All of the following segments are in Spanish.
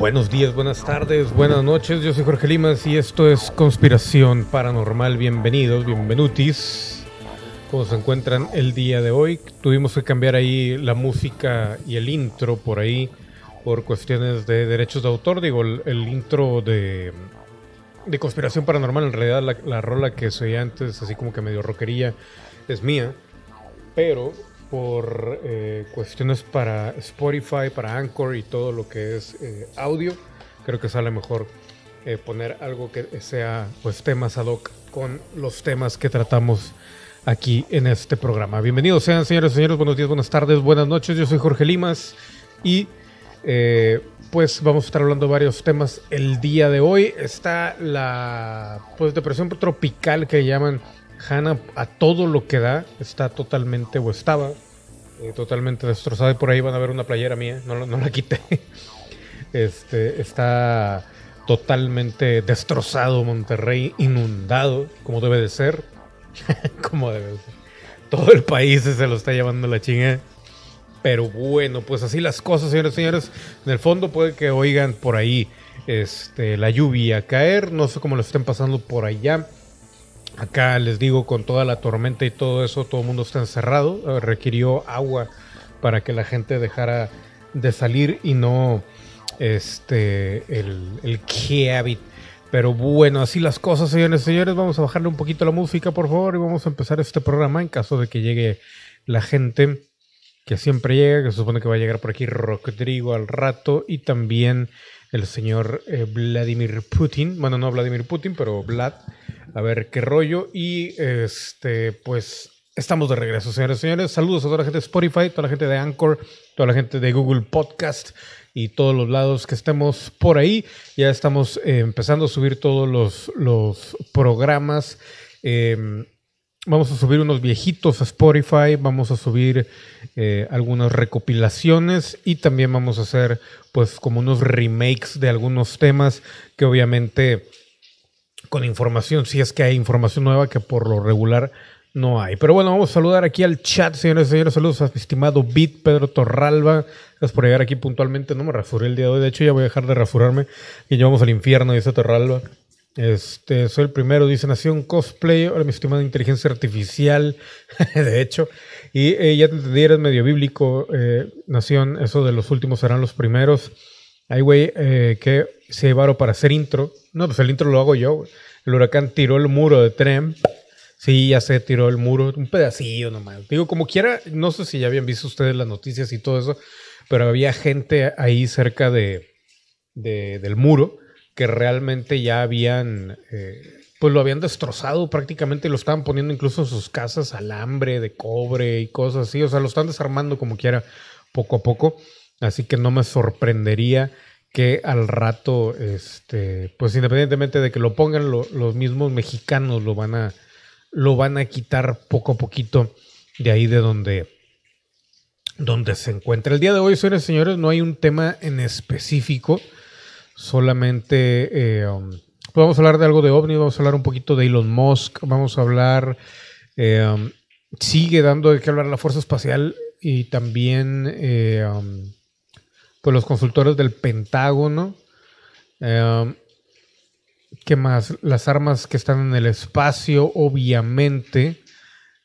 Buenos días, buenas tardes, buenas noches. Yo soy Jorge Limas y esto es Conspiración Paranormal. Bienvenidos, bienvenutis. ¿Cómo se encuentran el día de hoy? Tuvimos que cambiar ahí la música y el intro por ahí por cuestiones de derechos de autor. Digo, el, el intro de, de Conspiración Paranormal, en realidad la, la rola que soy antes, así como que medio rockería, es mía. Pero por eh, cuestiones para Spotify, para Anchor y todo lo que es eh, audio, creo que sale mejor eh, poner algo que sea pues temas ad hoc con los temas que tratamos aquí en este programa. Bienvenidos sean señores y señores, buenos días, buenas tardes, buenas noches. Yo soy Jorge Limas y pues vamos a estar hablando de varios temas el día de hoy. Está la pues depresión tropical que llaman Hanna a todo lo que da está totalmente, o estaba eh, totalmente destrozada. Y por ahí van a ver una playera mía, no, no la quité. Este, está totalmente destrozado Monterrey, inundado, como debe de ser. como debe de ser. Todo el país se lo está llevando la chinga. Pero bueno, pues así las cosas, señores y señores. En el fondo puede que oigan por ahí este, la lluvia caer. No sé cómo lo estén pasando por allá. Acá les digo, con toda la tormenta y todo eso, todo el mundo está encerrado. Eh, requirió agua para que la gente dejara de salir y no este el, el Pero bueno, así las cosas, señores y señores. Vamos a bajarle un poquito la música, por favor, y vamos a empezar este programa en caso de que llegue la gente que siempre llega, que se supone que va a llegar por aquí Rodrigo al rato, y también el señor eh, Vladimir Putin. Bueno, no Vladimir Putin, pero Vlad a ver qué rollo. Y este, pues estamos de regreso, señores y señores. Saludos a toda la gente de Spotify, toda la gente de Anchor, toda la gente de Google Podcast y todos los lados que estemos por ahí. Ya estamos eh, empezando a subir todos los, los programas. Em, vamos a subir unos viejitos a Spotify, vamos a subir eh, algunas recopilaciones y también vamos a hacer pues como unos remakes de algunos temas que obviamente con información, si es que hay información nueva que por lo regular no hay. Pero bueno, vamos a saludar aquí al chat, señores y señores. Saludos a mi estimado Bit, Pedro Torralba. Gracias por llegar aquí puntualmente. No me rasuré el día de hoy. De hecho, ya voy a dejar de rasurarme. Y llevamos al infierno, dice Torralba. Este, soy el primero, dice Nación Cosplay. Ahora mi estimado inteligencia artificial. de hecho. Y eh, ya te entendí, eres medio bíblico, eh, Nación. Eso de los últimos serán los primeros. Ay, güey, eh, que se llevaron para hacer intro. No, pues el intro lo hago yo. El huracán tiró el muro de tren. Sí, ya se tiró el muro, un pedacillo nomás. Digo, como quiera, no sé si ya habían visto ustedes las noticias y todo eso, pero había gente ahí cerca de, del muro que realmente ya habían, eh, pues lo habían destrozado prácticamente, lo estaban poniendo incluso en sus casas alambre de cobre y cosas así, o sea, lo están desarmando como quiera poco a poco. Así que no me sorprendería que al rato, este, pues independientemente de que lo pongan, los mismos mexicanos lo van a, lo van a quitar poco a poquito de ahí de donde, donde se encuentra. El día de hoy, señores señores, no hay un tema en específico, solamente eh, um, pues vamos a hablar de algo de OVNI, vamos a hablar un poquito de Elon Musk, vamos a hablar, eh, um, sigue dando de qué hablar la Fuerza Espacial y también... Eh, um, pues los consultores del Pentágono. Em, ¿Qué más? Las armas que están en el espacio, obviamente.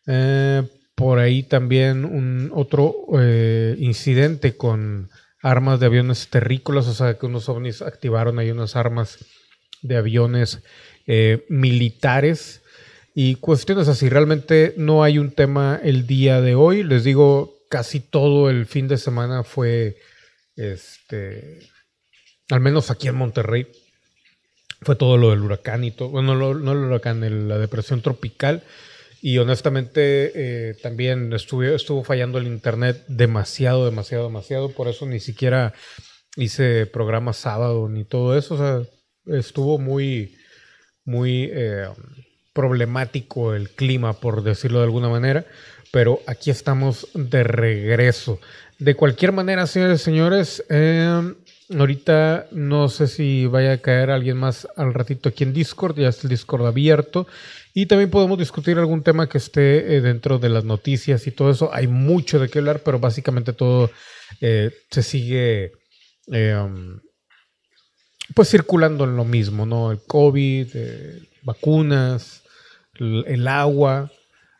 Eh, por ahí también un otro eh, incidente con armas de aviones terrícolas, o sea que unos ovnis activaron ahí unas armas de aviones eh, militares y cuestiones así. Realmente no hay un tema el día de hoy. Les digo, casi todo el fin de semana fue este, al menos aquí en Monterrey, fue todo lo del huracán y todo. Bueno, no, el huracán, la depresión tropical. Y honestamente eh, también estuvo, estuvo fallando el internet demasiado, demasiado, demasiado. Por eso ni siquiera hice programa sábado ni todo eso. O sea, estuvo muy, muy eh, problemático el clima, por decirlo de alguna manera. Pero aquí estamos de regreso. De cualquier manera, señores y señores, em, ahorita no sé si vaya a caer alguien más al ratito aquí en Discord, ya está el Discord abierto. Y también podemos discutir algún tema que esté eh, dentro de las noticias y todo eso. Hay mucho de qué hablar, pero básicamente todo eh, se sigue em, pues circulando en lo mismo, ¿no? El COVID, eh, vacunas, el, agua,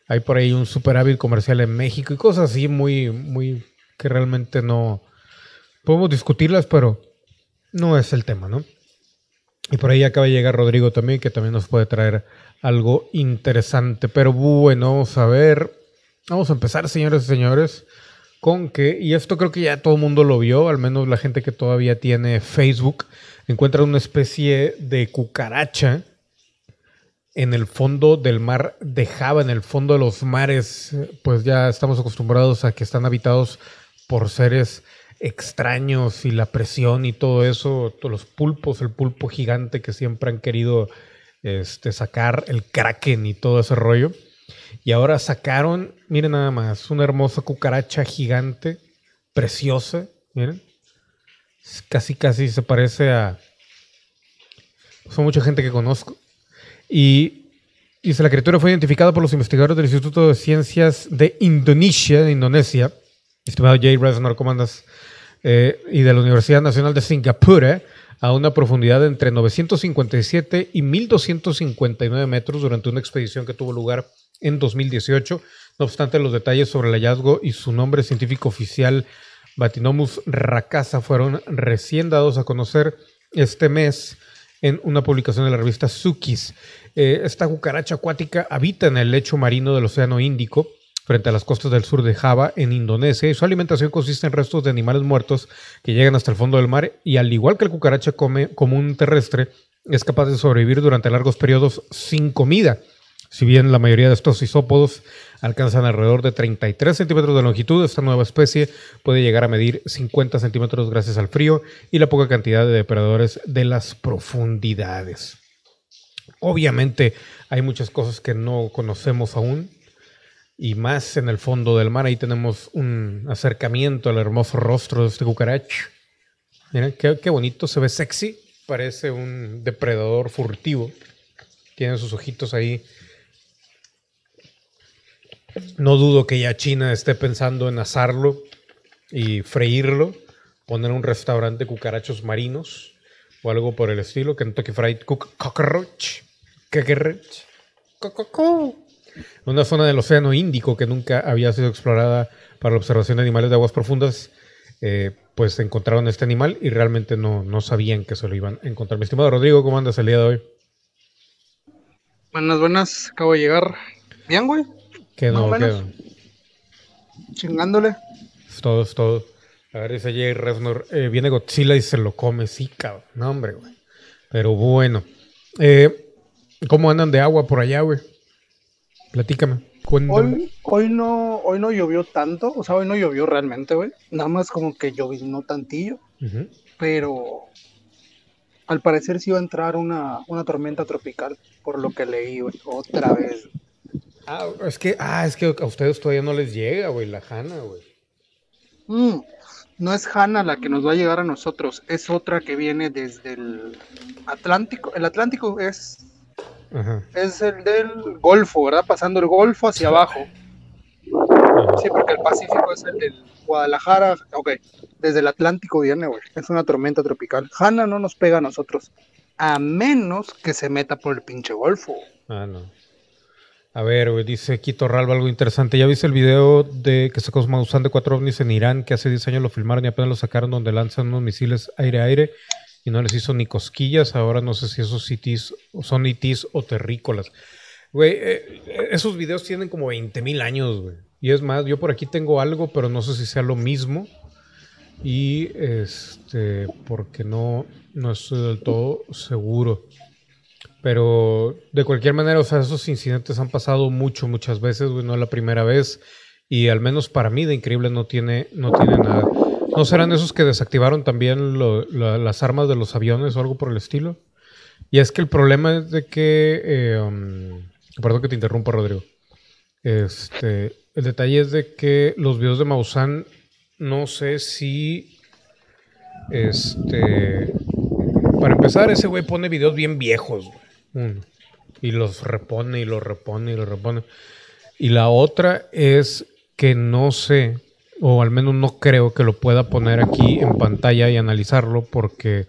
hay por ahí un superávit comercial en México y cosas así muy, muy que realmente no podemos discutirlas, pero no es el tema, ¿no? Y por ahí acaba de llegar Rodrigo también, que también nos puede traer algo interesante. Pero bueno, vamos a ver. Vamos a empezar, señores y señores, con que, y esto creo que ya todo el mundo lo vio, al menos la gente que todavía tiene Facebook, encuentra una especie de cucaracha en el fondo del mar de Java, en el fondo de los mares, pues ya estamos acostumbrados a que están habitados por seres extraños y la presión y todo eso, los pulpos, el pulpo gigante que siempre han querido este, sacar, el kraken y todo ese rollo. Y ahora sacaron, miren nada más, una hermosa cucaracha gigante, preciosa, miren. Casi, casi se parece a... Son mucha gente que conozco. Y dice, la criatura fue identificada por los investigadores del Instituto de Ciencias de Indonesia, de Indonesia. Estimado Jay Reznor, ¿cómo andas? Eh, y de la Universidad Nacional de Singapur a una profundidad entre 957 y 1259 metros durante una expedición que tuvo lugar en 2018. No obstante, los detalles sobre el hallazgo y su nombre científico oficial, Batinomus racasa, fueron recién dados a conocer este mes en una publicación de la revista Sukis. Eh, esta cucaracha acuática habita en el lecho marino del Océano Índico frente a las costas del sur de Java, en Indonesia, y su alimentación consiste en restos de animales muertos que llegan hasta el fondo del mar, y al igual que el cucaracha común terrestre, es capaz de sobrevivir durante largos periodos sin comida. Si bien la mayoría de estos isópodos alcanzan alrededor de 33 centímetros de longitud, esta nueva especie puede llegar a medir 50 centímetros gracias al frío y la poca cantidad de depredadores de las profundidades. Obviamente hay muchas cosas que no conocemos aún, y más en el fondo del mar. Ahí tenemos un acercamiento al hermoso rostro de este cucaracho. Miren, qué, bonito, se ve sexy. Parece un depredador furtivo. Tiene sus ojitos ahí. No dudo que ya China esté pensando en asarlo y freírlo, poner un restaurante de cucarachos marinos o algo por el estilo. Kentucky Fried Cockroach. Cockroach. Cockroach una zona del Océano Índico que nunca había sido explorada para la observación de animales de aguas profundas, eh, pues encontraron este animal y realmente no, no sabían que se lo iban a encontrar. Mi estimado Rodrigo, ¿cómo andas el día de hoy? Buenas, buenas, acabo de llegar. Bien, güey. Quedó, quedó. Chingándole. Es todo, es todo. A ver, dice Jay Reznor, eh, viene Godzilla y se lo come, sí, cabrón. No, hombre, güey. Pero bueno. Eh, ¿Cómo andan de agua por allá, güey? Platícame. Hoy, hoy, no, hoy no llovió tanto, o sea, hoy no llovió realmente, güey. Nada más como que llovió tantillo. Pero al parecer sí iba a entrar una, tormenta tropical, por lo que leí, güey, otra vez. Ah, es que, ah, es que a ustedes todavía no les llega, güey, la Hanna, güey. Mm, no es Hanna la que nos va a llegar a nosotros, es otra que viene desde el Atlántico. El Atlántico es es el del Golfo, ¿verdad? Pasando el Golfo hacia abajo. Sí, porque el Pacífico es el del Guadalajara. Ok, desde el Atlántico viene, güey. Es una tormenta tropical. Hanna no nos pega a nosotros. A menos que se meta por el pinche Golfo. Ah, no. A ver, güey, dice Quito Ralba algo interesante. ¿Ya viste el video de que se Maussan de cuatro ovnis en Irán que hace 10 años lo filmaron y apenas lo sacaron donde lanzan unos misiles aire-aire y no les hizo ni cosquillas. Ahora no sé si esos itis son itis o terrícolas. Güey, eh, esos videos tienen como 20 mil años, güey. Y es más, yo por aquí tengo algo, pero no sé si sea lo mismo. Y este, porque no, no estoy del todo seguro. Pero de cualquier manera, o sea, esos incidentes han pasado mucho, muchas veces, güey, no es la primera vez. Y al menos para mí de increíble no tiene, no tiene nada. ¿No serán esos que desactivaron también las armas de los aviones o algo por el estilo? Y es que el problema es de que... Um, perdón que te interrumpa, Rodrigo. Este, el detalle es de que los videos de Maussan, no sé si... Este... Para empezar, ese güey pone videos bien viejos. y los repone y los repone y los repone. Y la otra es que no sé o al menos no creo que lo pueda poner aquí en pantalla y analizarlo porque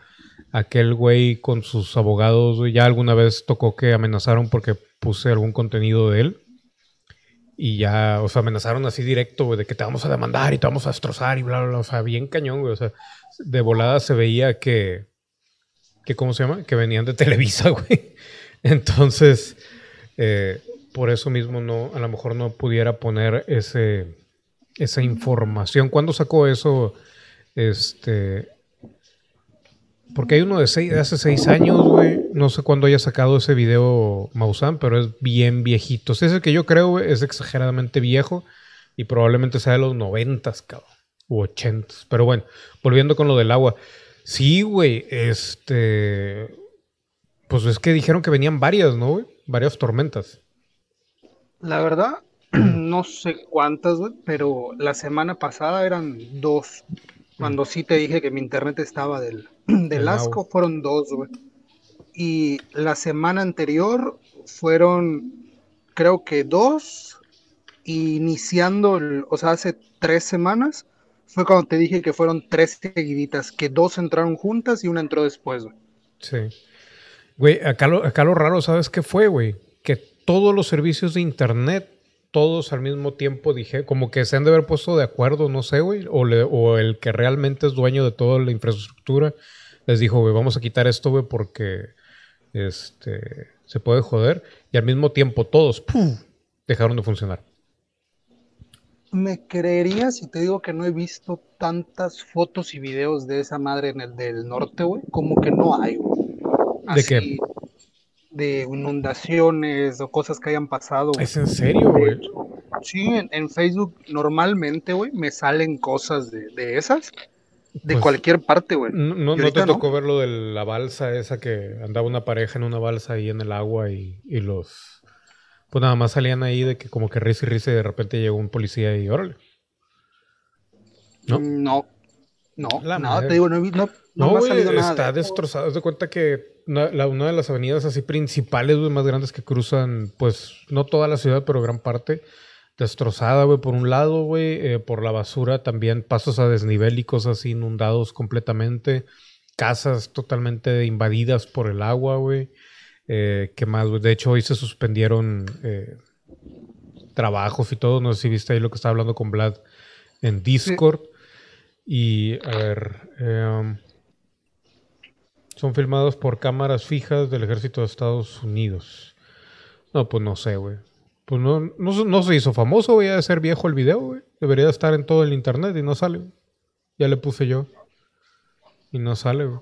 aquel güey con sus abogados, ya alguna vez tocó que amenazaron porque puse algún contenido de él. Y ya, o sea, amenazaron así directo, güey, de que te vamos a demandar y te vamos a destrozar y bla, bla, bla. O sea, bien cañón, güey. O sea, de volada se veía que, que ¿cómo se llama? Que venían de Televisa, güey. Entonces, eh, por eso mismo no, a lo mejor no pudiera poner ese, esa información. ¿Cuándo sacó eso? Este, porque hay uno de, seis, de hace seis años, güey. No sé cuándo haya sacado ese video Maussan, pero es bien viejito. es el que yo creo, güey, es exageradamente viejo y probablemente sea de los noventas, cabrón. U ochentas. Pero bueno, volviendo con lo del agua. Sí, güey, este... Pues es que dijeron que venían varias, ¿no, güey? Varias tormentas. La verdad, no sé cuántas, güey, pero la semana pasada eran dos. Cuando sí te dije que mi internet estaba del, del asco, fueron dos, güey. Y la semana anterior fueron, creo que dos. iniciando, o sea, hace tres semanas, fue cuando te dije que fueron tres seguiditas, que dos entraron juntas y una entró después, güey. Sí. Güey, acá lo, acá lo raro, ¿sabes qué fue, güey? Que todos los servicios de internet, todos al mismo tiempo dije, como que se han de haber puesto de acuerdo, no sé, güey, o, o el que realmente es dueño de toda la infraestructura, les dijo, güey, vamos a quitar esto, güey, porque este, se puede joder. Y al mismo tiempo todos, ¡puf! dejaron de funcionar. Me creería si te digo que no he visto tantas fotos y videos de esa madre en el del norte, güey, como que no hay, güey. ¿De qué? De inundaciones o cosas que hayan pasado. ¿Es en serio, güey? Sí, en, Facebook normalmente, güey, me salen cosas de, esas. De pues, cualquier parte, güey. No, no te tocó ver lo de la balsa esa que andaba una pareja en una balsa ahí en el agua y, los... Pues nada más salían ahí de que como que risa y risa y de repente llegó un policía y órale. ¿No? No, no, nada, te digo, no, no, no, no está destrozado. Haz de cuenta que una, de las avenidas así principales, güey, más grandes que cruzan, pues, no toda la ciudad, pero gran parte, destrozada, güey, por un lado, güey, eh, por la basura también, pasos a desnivel y cosas inundados completamente, casas totalmente invadidas por el agua, güey. Eh, ¿Qué más, güey? De hecho, hoy se suspendieron eh, trabajos y todo. No sé si viste ahí lo que estaba hablando con Vlad en Discord. Y, a ver, eh, son filmados por cámaras fijas del ejército de Estados Unidos. No, pues no sé, güey. Pues no, no, se hizo famoso, güey, de ser viejo el video, güey. Debería estar en todo el internet y no sale. Ya le puse yo. Y no sale, güey.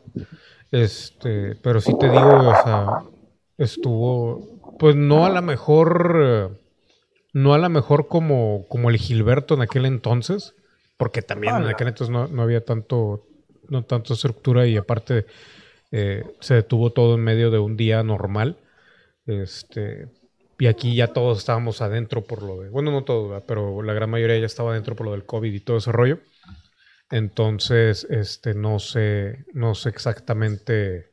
Este, pero sí te digo, o sea, estuvo, pues no a la mejor, no a la mejor como, como el Gilberto en aquel entonces, porque también en aquel entonces no, no había tanto, no tanto estructura y aparte eh, se detuvo todo en medio de un día normal. Este, y aquí ya todos estábamos adentro por lo de, bueno, no todos, pero la gran mayoría ya estaba adentro por lo del COVID y todo ese rollo. Entonces, este, no sé, no sé exactamente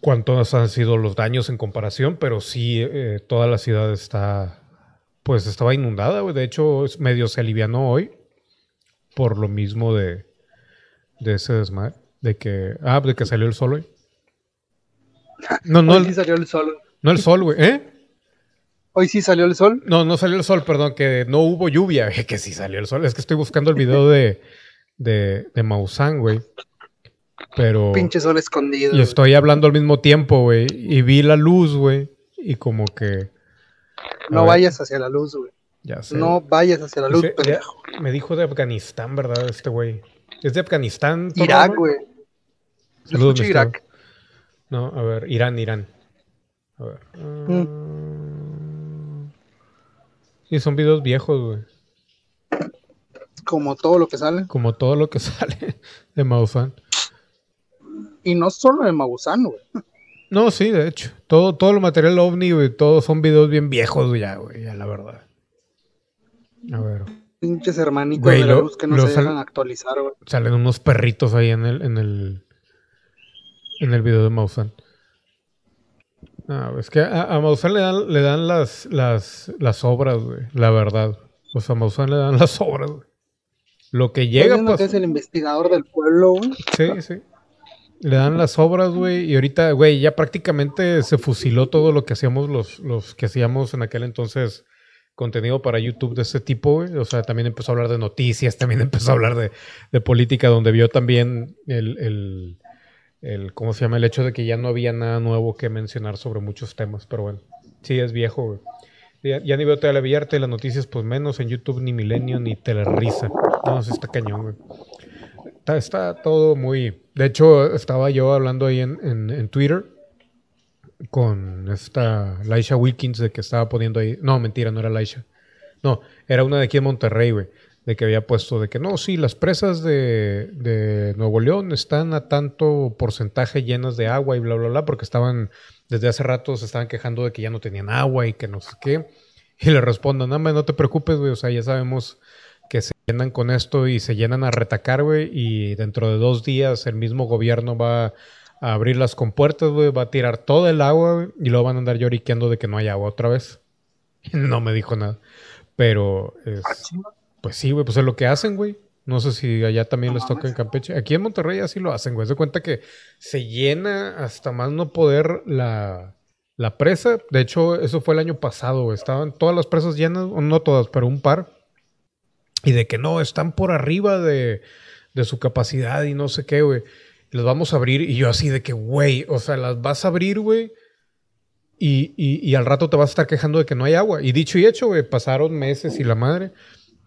cuántos han sido los daños en comparación, pero sí eh, toda la ciudad está, pues estaba inundada, De hecho, medio se alivianó hoy por lo mismo de, de ese desmadre. De que. Ah, de que salió el sol, güey. No, no. Hoy sí salió el sol. No el sol, güey. ¿Eh? Hoy sí salió el sol. No, no salió el sol, perdón, que no hubo lluvia. Que sí salió el sol. Es que estoy buscando el video de, de, de Maussan, güey. Pero. Pinche sol escondido. Y estoy hablando al mismo tiempo, güey. Y vi la luz, güey. Y como que. No vayas hacia la luz, güey. Ya sé. No vayas hacia la luz, pendejo. Me dijo de Afganistán, ¿verdad? Este güey. Es de Afganistán. Irak, güey. Saludos, Irak. No, a ver, Irán, Irán. A ver. Mm. Sí, son videos viejos, güey. Como todo lo que sale. Como todo lo que sale de Maussan. Y no solo de Maussan, güey. No, sí, de hecho. Todo, todo el material ovni, güey, todos son videos bien viejos, güey, ya, güey, ya, la verdad. A ver. Pinches hermanitos de la luz que no se dejan actualizar, güey. Salen unos perritos ahí en el, en el, en el video de Mausan. Ah, es que a, a Mausan le dan, le dan las, las, las obras, güey, la verdad. O sea, a Mausan le dan las obras, güey. Lo que llega, pues... que es el investigador del pueblo, güey. Sí, sí. le dan las obras, güey, y ahorita, güey, ya prácticamente se fusiló todo lo que hacíamos los, los que hacíamos en aquel entonces contenido para YouTube de ese tipo. O sea, también empezó a hablar de noticias, también empezó a hablar de, política, donde vio también el, el, ¿cómo se llama? El hecho de que ya no había nada nuevo que mencionar sobre muchos temas, pero bueno, sí, es viejo, güey. Ya, ni veo y las noticias, pues menos en YouTube, ni Milenio, ni Telerisa. No, sí está cañón, güey. Está, todo muy... De hecho, estaba yo hablando ahí en, en, Twitter con esta Laisha Wilkins de que estaba poniendo ahí... No, mentira, no era Laisha. No, era una de aquí en Monterrey, güey. De que había puesto de que no, sí, las presas de, de Nuevo León están a tanto porcentaje llenas de agua y bla, bla, bla, porque estaban desde hace rato se estaban quejando de que ya no tenían agua y que no sé qué. Y le respondo, no, no te preocupes, güey, o sea, ya sabemos que se llenan con esto y se llenan a retacar, güey, y dentro de dos días el mismo gobierno va a abrir las compuertas, güey, va a tirar todo el agua, güey, y luego van a andar lloriqueando de que no hay agua otra vez. no me dijo nada. Pero, es, pues sí, güey, pues es lo que hacen, güey. No sé si allá también les toca en Campeche. Aquí en Monterrey así lo hacen, güey. Se cuenta que se llena hasta más no poder la, la presa. De hecho, eso fue el año pasado, güey. Estaban todas las presas llenas, o no todas, pero un par. Y de que no, están por arriba de, de su capacidad y no sé qué, güey. Las vamos a abrir y yo así de que, güey, o sea, las vas a abrir, güey. Y, y, y, al rato te vas a estar quejando de que no hay agua. Y dicho y hecho, güey, pasaron meses y la madre.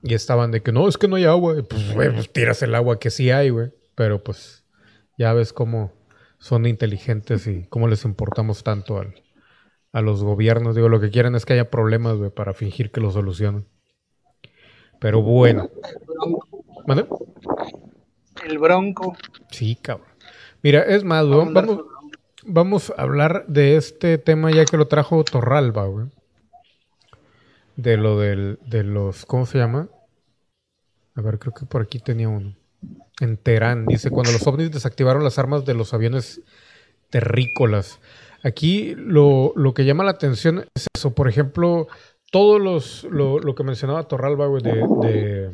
Y estaban de que no, es que no hay agua. pues, güey, pues tiras el agua que sí hay, güey. Pero pues ya ves cómo son inteligentes y cómo les importamos tanto al, a los gobiernos. Digo, lo que quieren es que haya problemas, güey, para fingir que lo solucionan. Pero bueno. ¿Vale? El bronco. Sí, cabrón. Mira, es más, vamos, vamos, a hablar de este tema ya que lo trajo Torralba, güey de lo del, de los, ¿cómo se llama? A ver, creo que por aquí tenía uno. En Teherán, dice, cuando los ovnis desactivaron las armas de los aviones terrícolas. Aquí lo, que llama la atención es eso, por ejemplo, todos los, lo, lo que mencionaba Torralba, güey, de, de,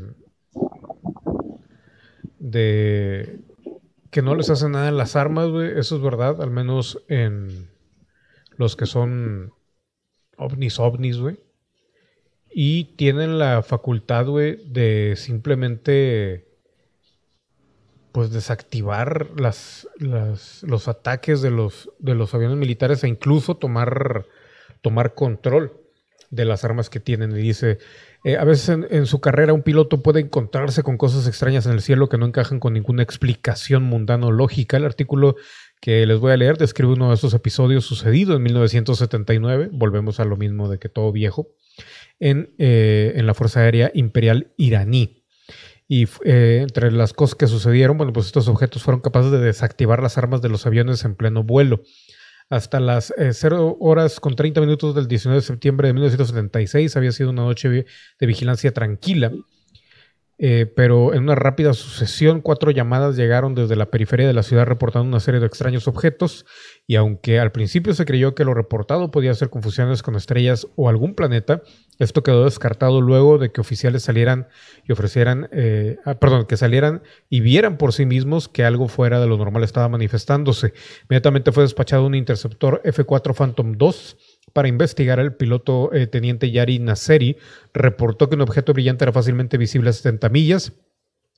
de que no les hace nada en las armas, güey, eso es verdad, al menos en los que son ovnis, ovnis, güey y tienen la facultad, güey, de simplemente pues desactivar las, los ataques de los, de los aviones militares e incluso tomar, tomar control de las armas que tienen. Y dice, eh, a veces en, su carrera un piloto puede encontrarse con cosas extrañas en el cielo que no encajan con ninguna explicación mundana o lógica. El artículo que les voy a leer describe uno de esos episodios sucedido en 1979. Volvemos a lo mismo de que todo viejo en, eh, en la Fuerza Aérea Imperial iraní. Y eh, entre las cosas que sucedieron, bueno, pues estos objetos fueron capaces de desactivar las armas de los aviones en pleno vuelo. Hasta las 0 eh, horas con 30 minutos del 19 de septiembre de 1976 había sido una noche de vigilancia tranquila. Eh, pero en una rápida sucesión, cuatro llamadas llegaron desde la periferia de la ciudad reportando una serie de extraños objetos, y aunque al principio se creyó que lo reportado podía ser confusiones con estrellas o algún planeta, esto quedó descartado luego de que oficiales salieran y ofrecieran, eh, ah, perdón, que salieran y vieran por sí mismos que algo fuera de lo normal estaba manifestándose. Inmediatamente fue despachado un interceptor F-4 Phantom 2 para investigar, el piloto eh, teniente Yari Nasseri reportó que un objeto brillante era fácilmente visible a 70 millas.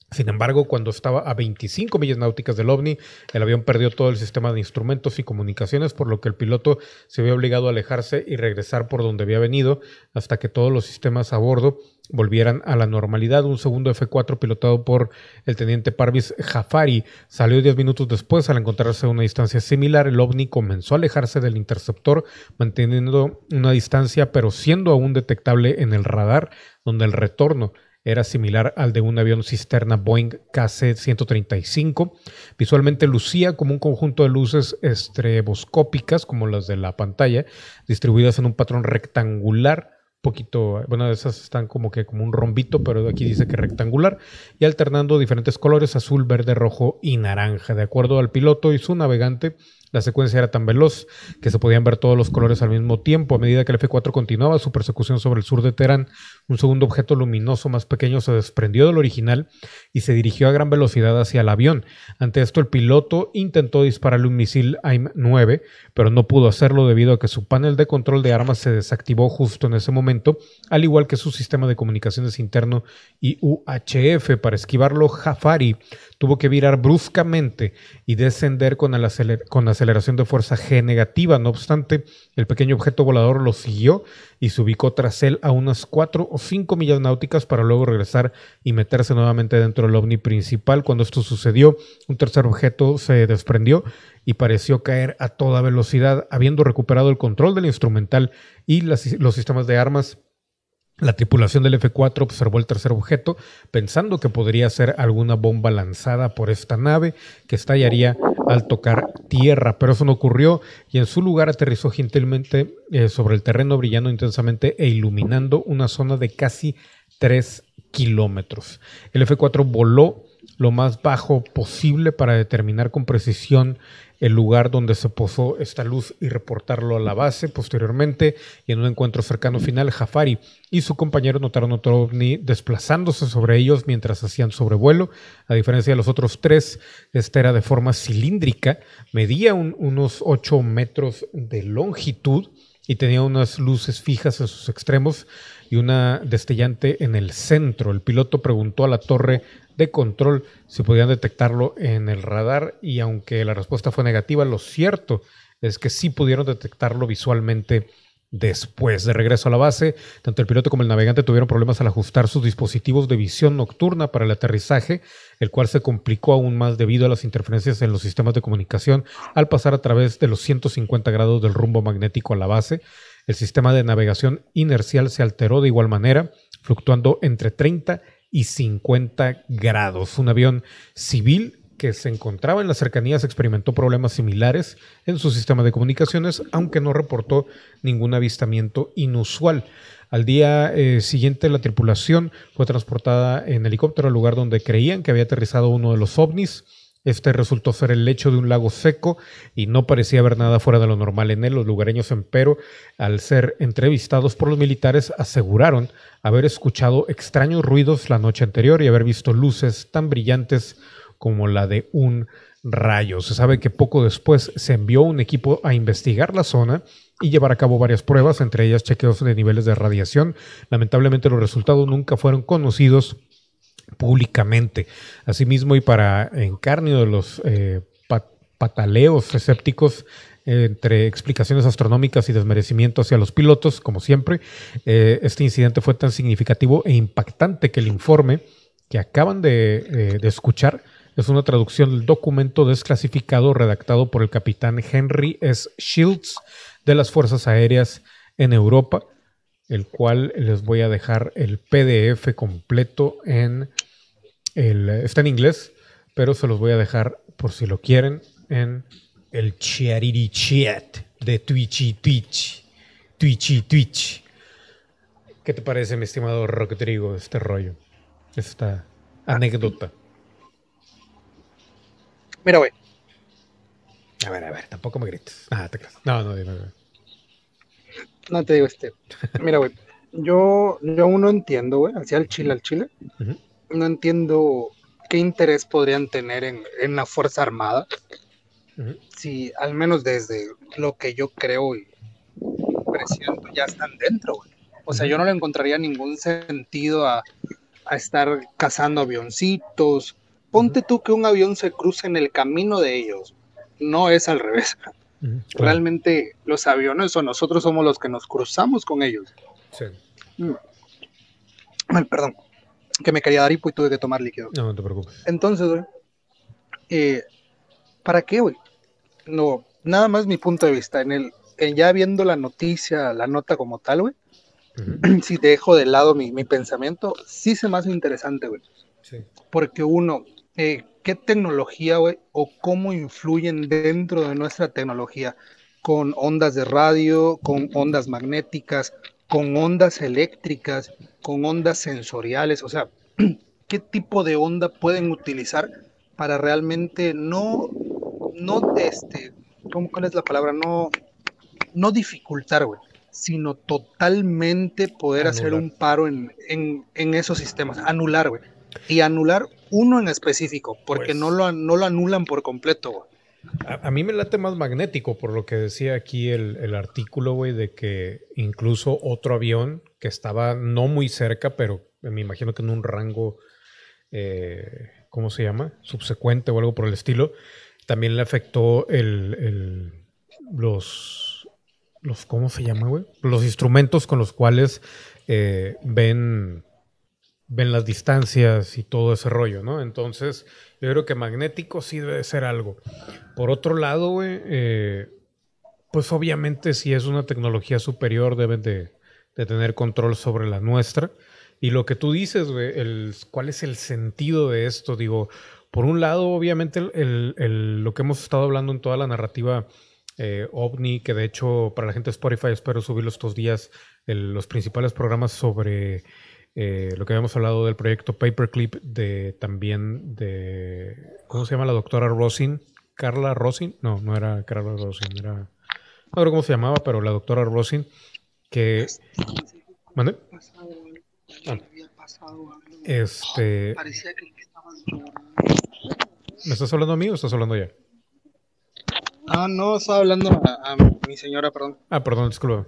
Sin embargo, cuando estaba a 25 millas náuticas del ovni, el avión perdió todo el sistema de instrumentos y comunicaciones, por lo que el piloto se vio obligado a alejarse y regresar por donde había venido hasta que todos los sistemas a bordo volvieran a la normalidad. Un segundo F-4 pilotado por el teniente Parvis Jafari salió 10 minutos después. Al encontrarse a una distancia similar, el ovni comenzó a alejarse del interceptor, manteniendo una distancia, pero siendo aún detectable en el radar, donde el retorno era similar al de un avión cisterna Boeing KC-135. Visualmente lucía como un conjunto de luces estreboscópicas, como las de la pantalla, distribuidas en un patrón rectangular poquito, bueno, esas están como que como un rombito, pero aquí dice que rectangular, y alternando diferentes colores, azul, verde, rojo y naranja. De acuerdo al piloto y su navegante, La secuencia era tan veloz que se podían ver todos los colores al mismo tiempo. A medida que el F-4 continuaba su persecución sobre el sur de Teherán, un segundo objeto luminoso más pequeño se desprendió del original y se dirigió a gran velocidad hacia el avión. Ante esto, el piloto intentó dispararle un misil AIM-9, pero no pudo hacerlo debido a que su panel de control de armas se desactivó justo en ese momento, al igual que su sistema de comunicaciones interno y UHF. Para esquivarlo, Jafari tuvo que virar bruscamente y descender con, con aceleración de fuerza G negativa. No obstante, el pequeño objeto volador lo siguió y se ubicó tras él a unas 4 o 5 millas náuticas para luego regresar y meterse nuevamente dentro del ovni principal. Cuando esto sucedió, un tercer objeto se desprendió y pareció caer a toda velocidad, habiendo recuperado el control del instrumental y los sistemas de armas la tripulación del F-4 observó el tercer objeto, pensando que podría ser alguna bomba lanzada por esta nave que estallaría al tocar tierra, pero eso no ocurrió y en su lugar aterrizó gentilmente eh, sobre el terreno, brillando intensamente e iluminando una zona de casi 3 kilómetros. El F-4 voló lo más bajo posible para determinar con precisión el lugar donde se posó esta luz y reportarlo a la base. Posteriormente, y en un encuentro cercano final, Jafari y su compañero notaron otro ovni desplazándose sobre ellos mientras hacían sobrevuelo. A diferencia de los otros tres, este era de forma cilíndrica, medía unos 8 metros de longitud y tenía unas luces fijas en sus extremos y una destellante en el centro. El piloto preguntó a la torre de control si podían detectarlo en el radar y aunque la respuesta fue negativa, lo cierto es que sí pudieron detectarlo visualmente después. De regreso a la base, tanto el piloto como el navegante tuvieron problemas al ajustar sus dispositivos de visión nocturna para el aterrizaje, el cual se complicó aún más debido a las interferencias en los sistemas de comunicación al pasar a través de los 150 grados del rumbo magnético a la base. El sistema de navegación inercial se alteró de igual manera, fluctuando entre 30 y 50 grados. Un avión civil que se encontraba en las cercanías experimentó problemas similares en su sistema de comunicaciones, aunque no reportó ningún avistamiento inusual. Al día eh, siguiente, la tripulación fue transportada en helicóptero al lugar donde creían que había aterrizado uno de los ovnis. Este resultó ser el lecho de un lago seco y no parecía haber nada fuera de lo normal en él. Los lugareños, empero, al ser entrevistados por los militares, aseguraron haber escuchado extraños ruidos la noche anterior y haber visto luces tan brillantes como la de un rayo. Se sabe que poco después se envió un equipo a investigar la zona y llevar a cabo varias pruebas, entre ellas chequeos de niveles de radiación. Lamentablemente los resultados nunca fueron conocidos públicamente. Asimismo, y para encarnio de los eh, pataleos escépticos entre explicaciones astronómicas y desmerecimiento hacia los pilotos, como siempre, eh, este incidente fue tan significativo e impactante que el informe que acaban eh, de escuchar es una traducción del documento desclasificado redactado por el capitán Henry S. Shields de las Fuerzas Aéreas en Europa el cual les voy a dejar el PDF completo en el, está en inglés, pero se los voy a dejar por si lo quieren en el charity chat de Twitchy Twitch. Twitchy Twitch. ¿Qué te parece, mi estimado Rodrigo, este rollo? Esta anécdota. Mira, güey. A ver, a ver, tampoco me grites. Ah, te No, no, no, no. No te digo este. Mira, güey. Yo, yo aún no entiendo, güey, hacia el Chile al Chile. No entiendo qué interés podrían tener en, la Fuerza Armada. Si al menos desde lo que yo creo y presiento ya están dentro, güey. O sea, yo no le encontraría ningún sentido a, a estar cazando avioncitos. Ponte tú que un avión se cruce en el camino de ellos. No es al revés. Realmente los aviones o nosotros somos los que nos cruzamos con ellos. Sí. Mm. perdón, que me quería dar hipo y tuve que tomar líquido. No, no te preocupes. Entonces, güey, eh, ¿para qué, güey? No, nada más mi punto de vista. En el, ya viendo la noticia, la nota como tal, güey, si dejo de lado mi, mi pensamiento, sí se me hace interesante, güey. Sí. Porque uno, eh, qué tecnología, güey, o cómo influyen dentro de nuestra tecnología, con ondas de radio, con ondas magnéticas, con ondas eléctricas, con ondas sensoriales, o sea, qué tipo de onda pueden utilizar para realmente no, no este, ¿cómo, ¿cuál es la palabra? No, no dificultar, güey, sino totalmente poder hacer un paro en, esos sistemas, anular, güey. Y anular uno en específico, porque pues no, lo, no lo anulan por completo, güey. A, mí me late más magnético, por lo que decía aquí el, artículo, güey, de que incluso otro avión que estaba no muy cerca, pero me imagino que en un rango, eh, ¿cómo se llama? Subsecuente o algo por el estilo, también le afectó el, los, los, ¿cómo se llama, güey? Los instrumentos con los cuales eh, ven, ven las distancias y todo ese rollo, ¿no? Entonces yo creo que magnético sí debe ser algo. Por otro lado, güey, eh, pues obviamente si es una tecnología superior deben de, tener control sobre la nuestra. Y lo que tú dices, güey, ¿cuál es el sentido de esto? Digo, por un lado, obviamente, lo que hemos estado hablando en toda la narrativa eh, OVNI, que de hecho para la gente de Spotify espero subirlo estos días, los principales programas sobre eh, lo que habíamos hablado del proyecto Paperclip, de también de, ¿cómo se llama la doctora Rosin? Carla Rosin, no, no era Carla Rosin, era, no recuerdo cómo se llamaba, pero la doctora Rosin, que... ¿Mande? Ah. Este... ¿Me estás hablando a mí o estás hablando ya? Ah, no, estaba hablando a, mi señora, perdón. Ah, perdón, disculpa.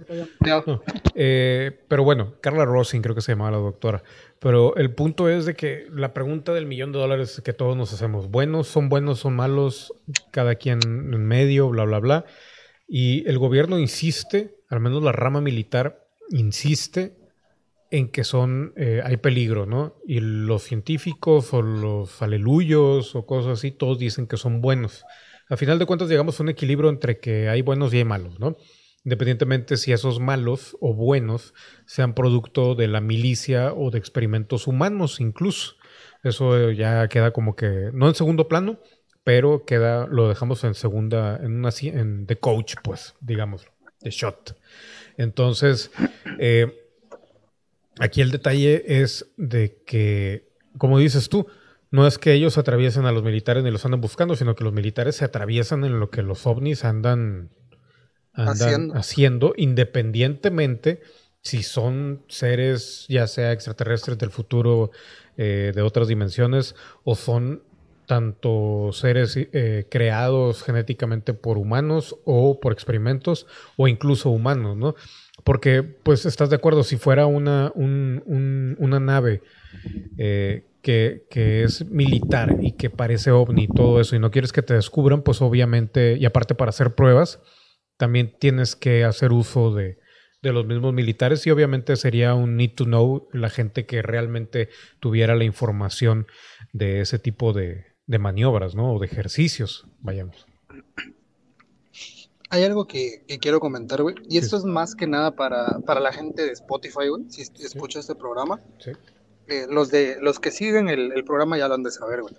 Eh, pero bueno, Carla Rosin creo que se llamaba la doctora. Pero el punto es de que la pregunta del millón de dólares que todos nos hacemos, buenos, son buenos, son malos, cada quien en medio, bla, bla, bla. Y el gobierno insiste, al menos la rama militar insiste en que son, eh, hay peligro, ¿no? Y los científicos o los aleluyos o cosas así, todos dicen que son buenos. A final de cuentas llegamos a un equilibrio entre que hay buenos y hay malos, ¿no? Independientemente si esos malos o buenos sean producto de la milicia o de experimentos humanos incluso. Eso ya queda como que, no en segundo plano, pero queda, lo dejamos en segunda, en una, de coach, pues, digamos, de shot. Entonces, eh, aquí el detalle es de que, como dices tú, no es que ellos atraviesen a los militares ni los andan buscando, sino que los militares se atraviesan en lo que los ovnis andan, haciendo. independientemente si son seres, ya sea extraterrestres del futuro, eh, de otras dimensiones, o son tanto seres eh, creados genéticamente por humanos o por experimentos, o incluso humanos, ¿no? Porque, pues, estás de acuerdo, si fuera una, una nave eh, que, es militar y que parece ovni y todo eso y no quieres que te descubran, pues obviamente, y aparte para hacer pruebas, también tienes que hacer uso de, los mismos militares y obviamente sería un need to know la gente que realmente tuviera la información de ese tipo de, maniobras, ¿no? O de ejercicios, vayamos. Hay algo que, quiero comentar, güey, y esto es más que nada para, la gente de Spotify, güey, si escucha este programa. Sí eh, los, de, los que siguen el, programa ya lo han de saber, güey.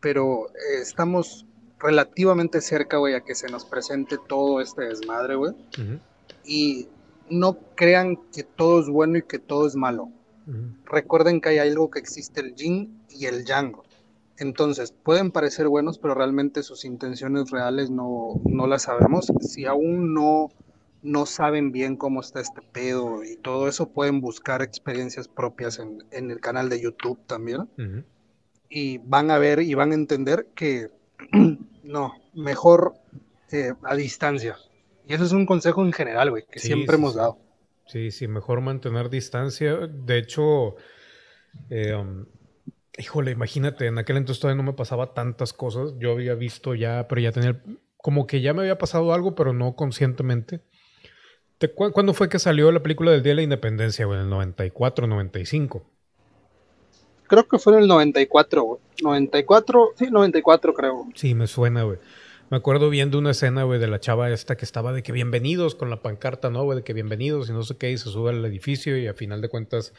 Pero eh, estamos relativamente cerca, güey, a que se nos presente todo este desmadre, güey. Y no crean que todo es bueno y que todo es malo. Recuerden que hay algo que existe el yin y el yang. Entonces, pueden parecer buenos, pero realmente sus intenciones reales no, no las sabemos. Si aún no no saben bien cómo está este pedo y todo eso, pueden buscar experiencias propias en, el canal de YouTube también. Y van a ver y van a entender que no, mejor eh, a distancia. Y eso es un consejo en general, güey, que siempre hemos dado. Sí, sí, mejor mantener distancia. De hecho, eh, um, híjole, imagínate, en aquel entonces todavía no me pasaba tantas cosas. Yo había visto ya, pero ya tenía, como que ya me había pasado algo, pero no conscientemente. ¿Cuándo fue que salió la película del Día de la Independencia, güey? ¿En el 94, 95? Creo que fue en el 94, güey. 94, sí, 94 creo. Sí, me suena, güey. Me acuerdo viendo una escena, güey, de la chava esta que estaba de que bienvenidos con la pancarta, ¿no, güey? De que bienvenidos y no sé qué, y se sube al edificio y a final de cuentas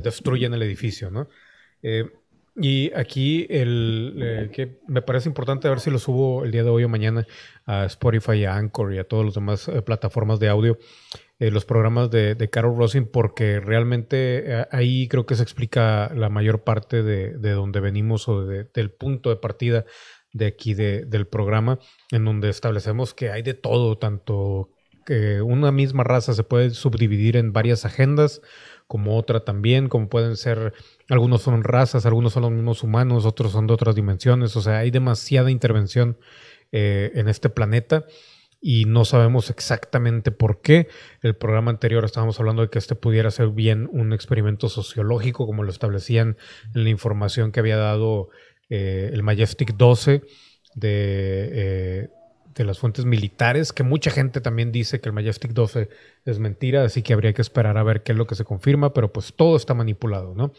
destruyen el edificio, ¿no? Eh, y aquí el eh, que me parece importante a ver si lo subo el día de hoy o mañana a Spotify, a Anchor y a todas las demás eh, plataformas de audio. eh, los programas de, Carol Rosin porque realmente ahí creo que se explica la mayor parte de, donde venimos o del punto de partida de aquí del programa, en donde establecemos que hay de todo, tanto que una misma raza se puede subdividir en varias agendas, como otra también, como pueden ser, algunos son razas, algunos son los mismos humanos, otros son de otras dimensiones, o sea, hay demasiada intervención eh, en este planeta y no sabemos exactamente por qué. El programa anterior estábamos hablando de que este pudiera ser bien un experimento sociológico, como lo establecían en la información que había dado eh, el Majestic 12 de, eh, de las fuentes militares, que mucha gente también dice que el Majestic 12 es mentira, así que habría que esperar a ver qué es lo que se confirma, pero pues todo está manipulado, ¿no?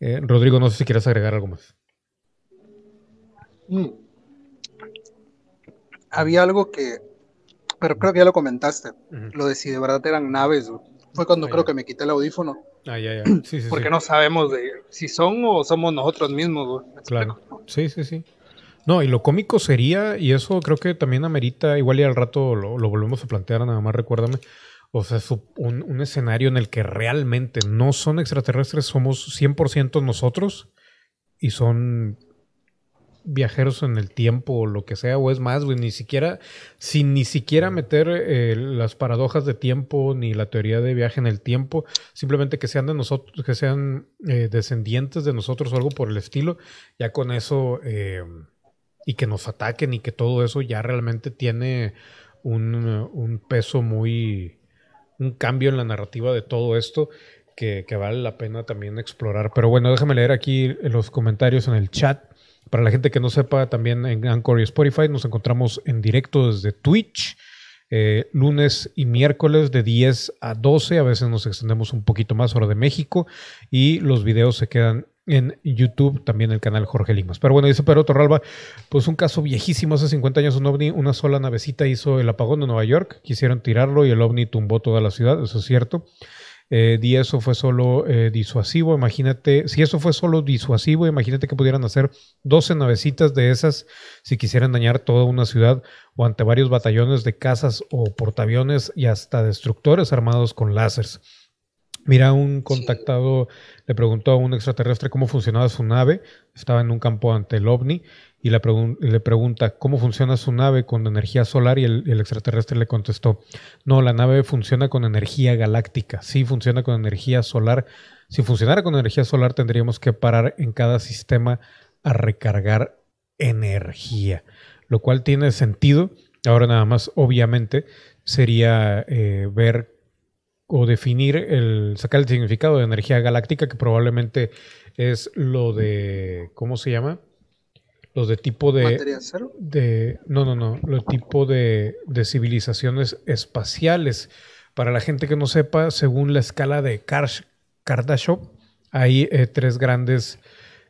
Eh, Rodrigo, no sé si quieres agregar algo más. Mm. Había algo que, pero creo que ya lo comentaste, lo de si de verdad eran naves, fue cuando ah, creo que me quité el audífono. Ah, ya, ya. Sí, sí, Porque no sabemos de si son o somos nosotros mismos. Claro. Sí, sí, sí. No, y lo cómico sería, y eso creo que también amerita, igual y al rato lo, volvemos a plantear, nada más recuérdame, o sea, un, un, escenario en el que realmente no son extraterrestres, somos 100% nosotros y son viajeros en el tiempo o lo que sea, o es más, güey, ni siquiera, sin ni siquiera meter eh, las paradojas de tiempo ni la teoría de viaje en el tiempo, simplemente que sean de nosotros, que sean eh, descendientes de nosotros o algo por el estilo, ya con eso, eh, y que nos ataquen y que todo eso ya realmente tiene un, un peso muy, un cambio en la narrativa de todo esto. Que, vale la pena también explorar. Pero bueno, déjame leer aquí los comentarios en el chat. Para la gente que no sepa, también en Anchor y Spotify nos encontramos en directo desde Twitch. Eh, lunes y miércoles de 10 a 12, a veces nos extendemos un poquito más hora de México y los videos se quedan en YouTube, también el canal Jorge Limas. Pero bueno, dice Pedro Torralba, pues un caso viejísimo, hace 50 años un ovni, una sola navecita hizo el apagón de Nueva York, quisieron tirarlo y el ovni tumbó toda la ciudad, eso es cierto. Eh, di eso fue solo eh, disuasivo. Imagínate, si eso fue solo disuasivo, imagínate que pudieran hacer 12 navecitas de esas si quisieran dañar toda una ciudad o ante varios batallones de cazas o portaaviones y hasta destructores armados con láseres. Mira, un contactado le preguntó a un extraterrestre cómo funcionaba su nave. Estaba en un campo ante el ovni y le, pregunta cómo funciona su nave con energía solar y el, extraterrestre le contestó, no, la nave funciona con energía galáctica, sí funciona con energía solar. Si funcionara con energía solar tendríamos que parar en cada sistema a recargar energía, lo cual tiene sentido. Ahora nada más, obviamente, sería eh, ver o definir el, sacar el significado de energía galáctica, que probablemente es lo de, ¿cómo se llama? los de tipo de... cero? De, no, no, no, los tipo de, de, civilizaciones espaciales. Para la gente que no sepa, según la escala de Kardashev, hay eh, tres grandes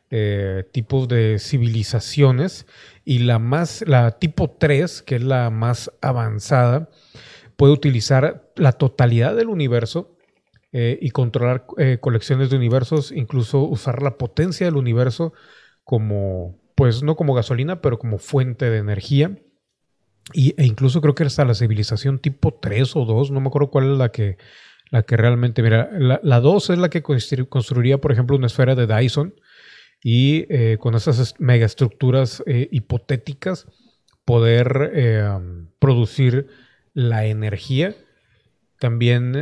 eh, tipos de civilizaciones y la más, la tipo 3, que es la más avanzada, puede utilizar la totalidad del universo eh, y controlar colecciones de universos, incluso usar la potencia del universo como pues no como gasolina, pero como fuente de energía. Y, e incluso creo que hasta la civilización tipo 3 o 2, no me acuerdo cuál es la que, la que realmente, mira, la, 2 es la que construiría, por ejemplo, una esfera de Dyson y eh, con esas megaestructuras eh, hipotéticas poder eh, producir la energía. También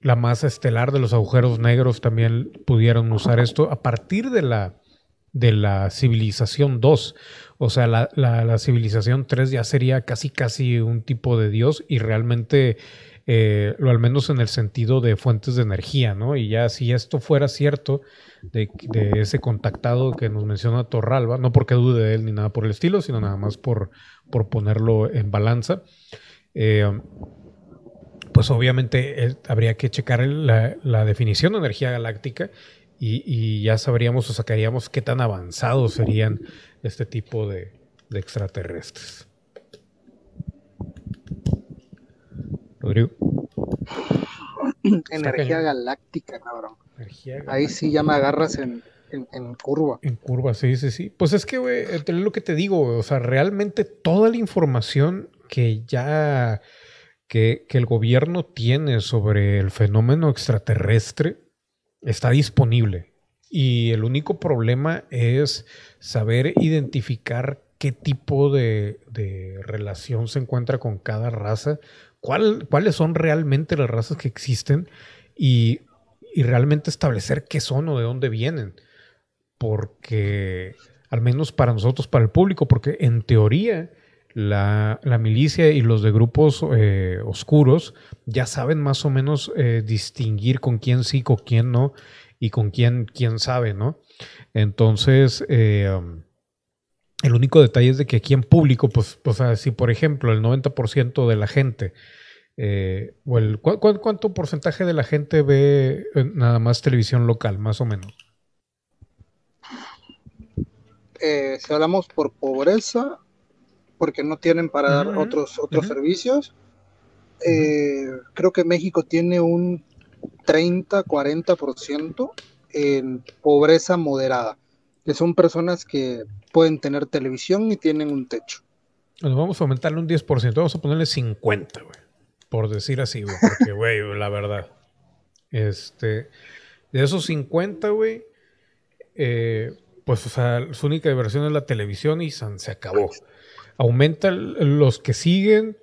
la masa estelar de los agujeros negros también pudieron usar esto a partir de la de la civilización 2. O sea, la, civilización 3 ya sería casi casi un tipo de Dios y realmente, eh, lo al menos en el sentido de fuentes de energía, ¿no? Y ya si esto fuera cierto, de, ese contactado que nos menciona Torralba, no porque dude de él ni nada por el estilo, sino nada más por, por ponerlo en balanza. Eh, pues obviamente eh, habría que checar la, la, definición de energía galáctica y, ya sabríamos o sacaríamos qué tan avanzados serían este tipo de, extraterrestres. Rodrigo. Energía galáctica, cabrón. Ahí sí ya me agarras en, curva. En curva, sí, sí, sí. Pues es que, güey, lo que te digo, o sea, realmente toda la información que ya que, el gobierno tiene sobre el fenómeno extraterrestre está disponible. Y el único problema es saber identificar qué tipo de, relación se encuentra con cada raza, cuáles son realmente las razas que existen y, realmente establecer qué son o de dónde vienen. Porque, al menos para nosotros, para el público, porque en teoría la, milicia y los de grupos eh, oscuros ya saben más o menos eh, distinguir con quién sí, con quién no y con quién, quién sabe, ¿no? Entonces, eh, um, el único detalle es de que aquí en público, pues, o sea, si por ejemplo el 90% de la gente, o el, cuánto porcentaje de la gente ve nada más televisión local, más o menos? Si hablamos por pobreza, porque no tienen para dar otros, otros servicios, creo que México tiene un 30-40% en pobreza moderada, que son personas que pueden tener televisión y tienen un techo. Bueno, vamos a aumentarle un 10%, vamos a ponerle 50, güey. Por decir así, güey. Porque, güey, la verdad. Este. De esos 50, güey. Eh, pues, o sea, su única diversión es la televisión y se acabó. Aumenta los que siguen.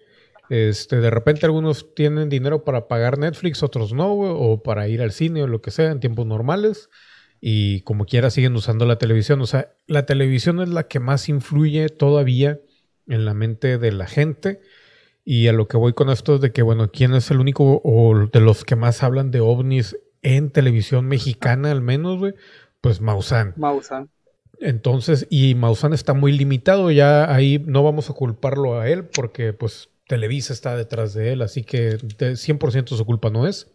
Este, de repente algunos tienen dinero para pagar Netflix, otros no, o para ir al cine o lo que sea en tiempos normales y como quiera siguen usando la televisión. O sea, la televisión es la que más influye todavía en la mente de la gente. Y a lo que voy con esto es de que, bueno, ¿quién es el único o de los que más hablan de ovnis en televisión mexicana al menos? Pues Maussan. Maussan. Entonces, y Maussan está muy limitado, ya ahí no vamos a culparlo a él porque pues Televisa está detrás de él, así que 100% su culpa no es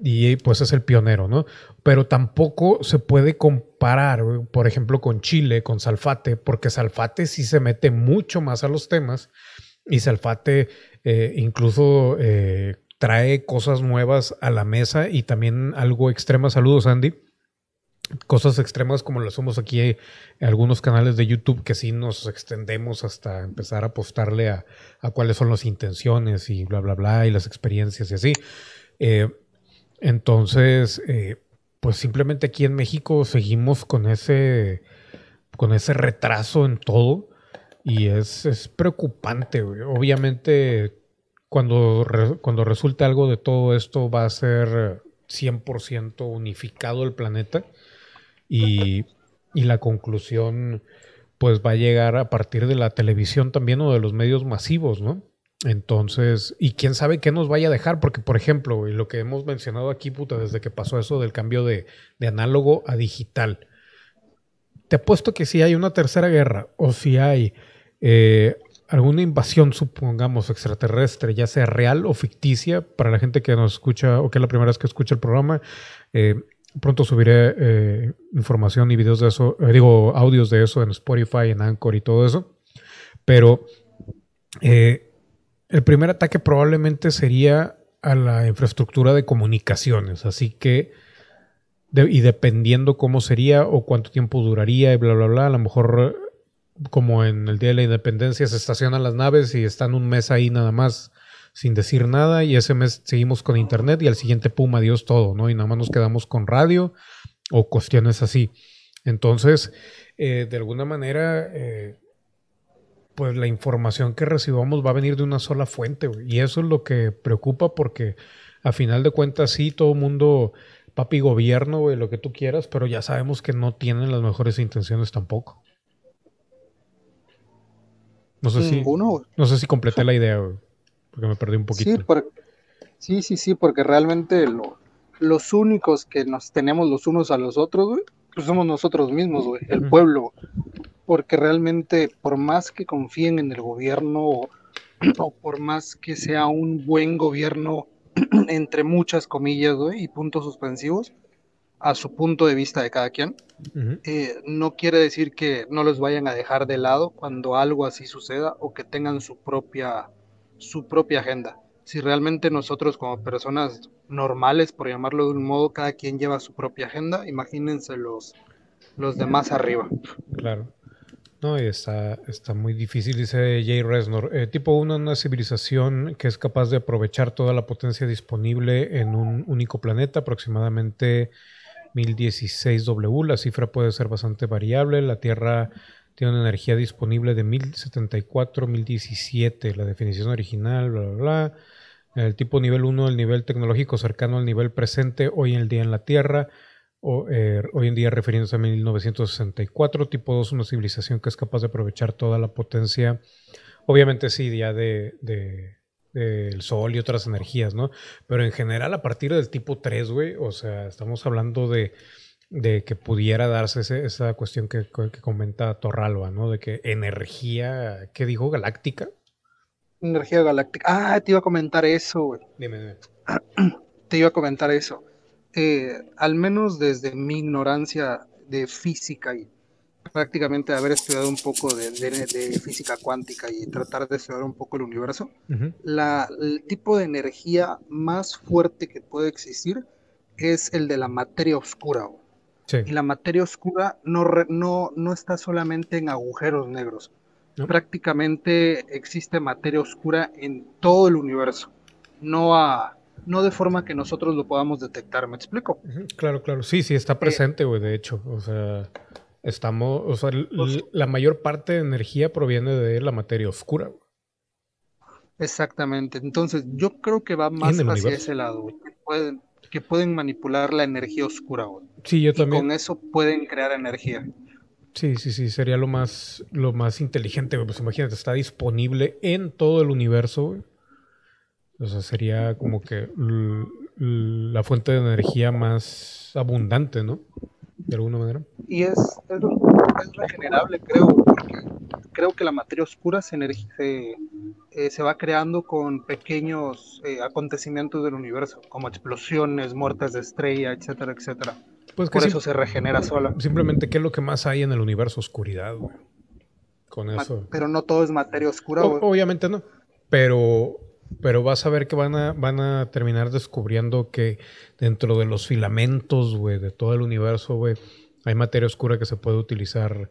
y pues es el pionero, ¿no? Pero tampoco se puede comparar, por ejemplo, con Chile, con Salfate, porque Salfate sí se mete mucho más a los temas y Salfate eh, incluso eh, trae cosas nuevas a la mesa y también algo extrema. Saludos, Andy. Cosas extremas como las somos aquí en algunos canales de YouTube que sí nos extendemos hasta empezar a apostarle a, cuáles son las intenciones y bla, bla, bla, y las experiencias y así. Eh, entonces, eh, pues simplemente aquí en México seguimos con ese, con ese retraso en todo y es, preocupante. Obviamente, cuando, cuando resulte algo de todo esto va a ser 100% unificado el planeta y, y la conclusión pues va a llegar a partir de la televisión también o de los medios masivos, ¿no? Entonces, y quién sabe qué nos vaya a dejar, porque por ejemplo, lo que hemos mencionado aquí, puta, desde que pasó eso del cambio de, análogo a digital, te apuesto que si hay una tercera guerra o si hay eh, alguna invasión, supongamos, extraterrestre, ya sea real o ficticia, para la gente que nos escucha o que es la primera vez que escucha el programa, eh, pronto subiré eh, información y videos de eso, digo, audios de eso en Spotify, en Anchor y todo eso, pero... El primer ataque probablemente sería a la infraestructura de comunicaciones, así que, y dependiendo cómo sería o cuánto tiempo duraría y bla, bla, bla, a lo mejor como en el Día de la Independencia se estacionan las naves y están un mes ahí nada más sin decir nada y ese mes seguimos con internet y al siguiente pum, adiós todo, ¿no? Y nada más nos quedamos con radio o cuestiones así. Entonces, eh, de alguna manera, eh, pues la información que recibamos va a venir de una sola fuente, Y eso es lo que preocupa porque a final de cuentas sí, todo el mundo, papi gobierno, güey, lo que tú quieras, pero ya sabemos que no tienen las mejores intenciones tampoco. No sé si, no sé si completé la idea, güey, porque me perdí un poquito. Sí, sí, sí, porque realmente los únicos que nos tenemos los unos a los otros, güey, pues somos nosotros mismos, güey, el pueblo. Porque realmente por más que confíen en el gobierno o, por más que sea un buen gobierno, entre muchas comillas y puntos suspensivos, a su punto de vista de cada quien, eh, no quiere decir que no los vayan a dejar de lado cuando algo así suceda o que tengan su propia, su propia agenda. Si realmente nosotros como personas normales, por llamarlo de un modo, cada quien lleva su propia agenda, imagínense los, los demás arriba. Claro. No, está, está muy difícil, dice Jay Resnor. Eh, tipo 1, una civilización que es capaz de aprovechar toda la potencia disponible en un único planeta, aproximadamente 1016W. La cifra puede ser bastante variable. La Tierra tiene una energía disponible de 1074, 1017. La definición original, bla, bla, bla. El tipo nivel 1, el nivel tecnológico cercano al nivel presente hoy en el día en la Tierra eh, hoy en día refiriéndose a 1964, tipo 2, una civilización que es capaz de aprovechar toda la potencia, obviamente sí, ya de, del sol y otras energías, ¿no? Pero en general a partir del tipo 3, güey, o sea, estamos hablando de, que pudiera darse esa cuestión que, que, comenta Torralba, ¿no? De que energía, ¿qué dijo? Galáctica. Energía galáctica. Ah, te iba a comentar eso, güey. Dime, dime. Te iba a comentar eso al menos desde mi ignorancia de física y prácticamente haber estudiado un poco de, física cuántica y tratar de estudiar un poco el universo, la, el tipo de energía más fuerte que puede existir es el de la materia oscura. Y la materia oscura no, no, no está solamente en agujeros negros. Prácticamente existe materia oscura en todo el universo. No a, no de forma que nosotros lo podamos detectar, ¿me explico? Claro, claro, sí, sí, está presente, güey, de hecho, o sea, estamos, o sea, pues la mayor parte de energía proviene de la materia oscura. Exactamente, entonces yo creo que va más hacia ese lado, pueden, que pueden manipular la energía oscura. Sí, yo también. con eso pueden crear energía. Sí, sí, sí, sería lo más, lo más inteligente, güey. Pues imagínate, está disponible en todo el universo, güey. O sea, sería como que la fuente de energía más abundante, ¿no? De alguna manera. Y es, es, regenerable, creo, porque creo que la materia oscura se, se, eh, se va creando con pequeños eh, acontecimientos del universo, como explosiones, muertes de estrella, etcétera, etcétera. Pues Por eso se regenera sola. Simplemente, ¿qué es lo que más hay en el universo? Oscuridad, güey. Con eso. Pero no todo es materia oscura, güey. Obviamente no. Pero pero vas a ver que van a, van a terminar descubriendo que dentro de los filamentos, güey, de todo el universo, güey, hay materia oscura que se puede utilizar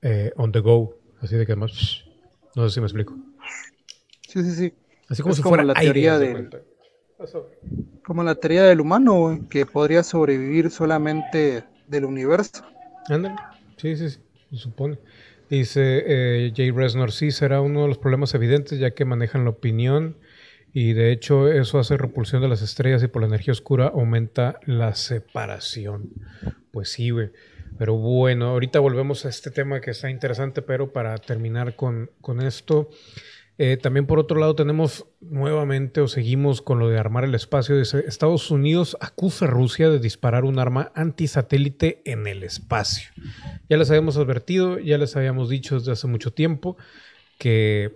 eh, on the go. Así de que además, no sé si me explico. Sí, sí, sí. Así como si fuera la teoría de, como la teoría del humano, que podría sobrevivir solamente del universo. Ándale. Sí, sí, sí, se supone. Dice eh, Jay Resnor, sí, será uno de los problemas evidentes ya que manejan la opinión y de hecho eso hace repulsión de las estrellas y por la energía oscura aumenta la separación. Pues sí, güey. Pero bueno, ahorita volvemos a este tema que está interesante, pero para terminar con, con esto, eh, también por otro lado tenemos nuevamente o seguimos con lo de armar el espacio. Dice, Estados Unidos acusa a Rusia de disparar un arma antisatélite en el espacio. Ya les habíamos advertido, ya les habíamos dicho desde hace mucho tiempo que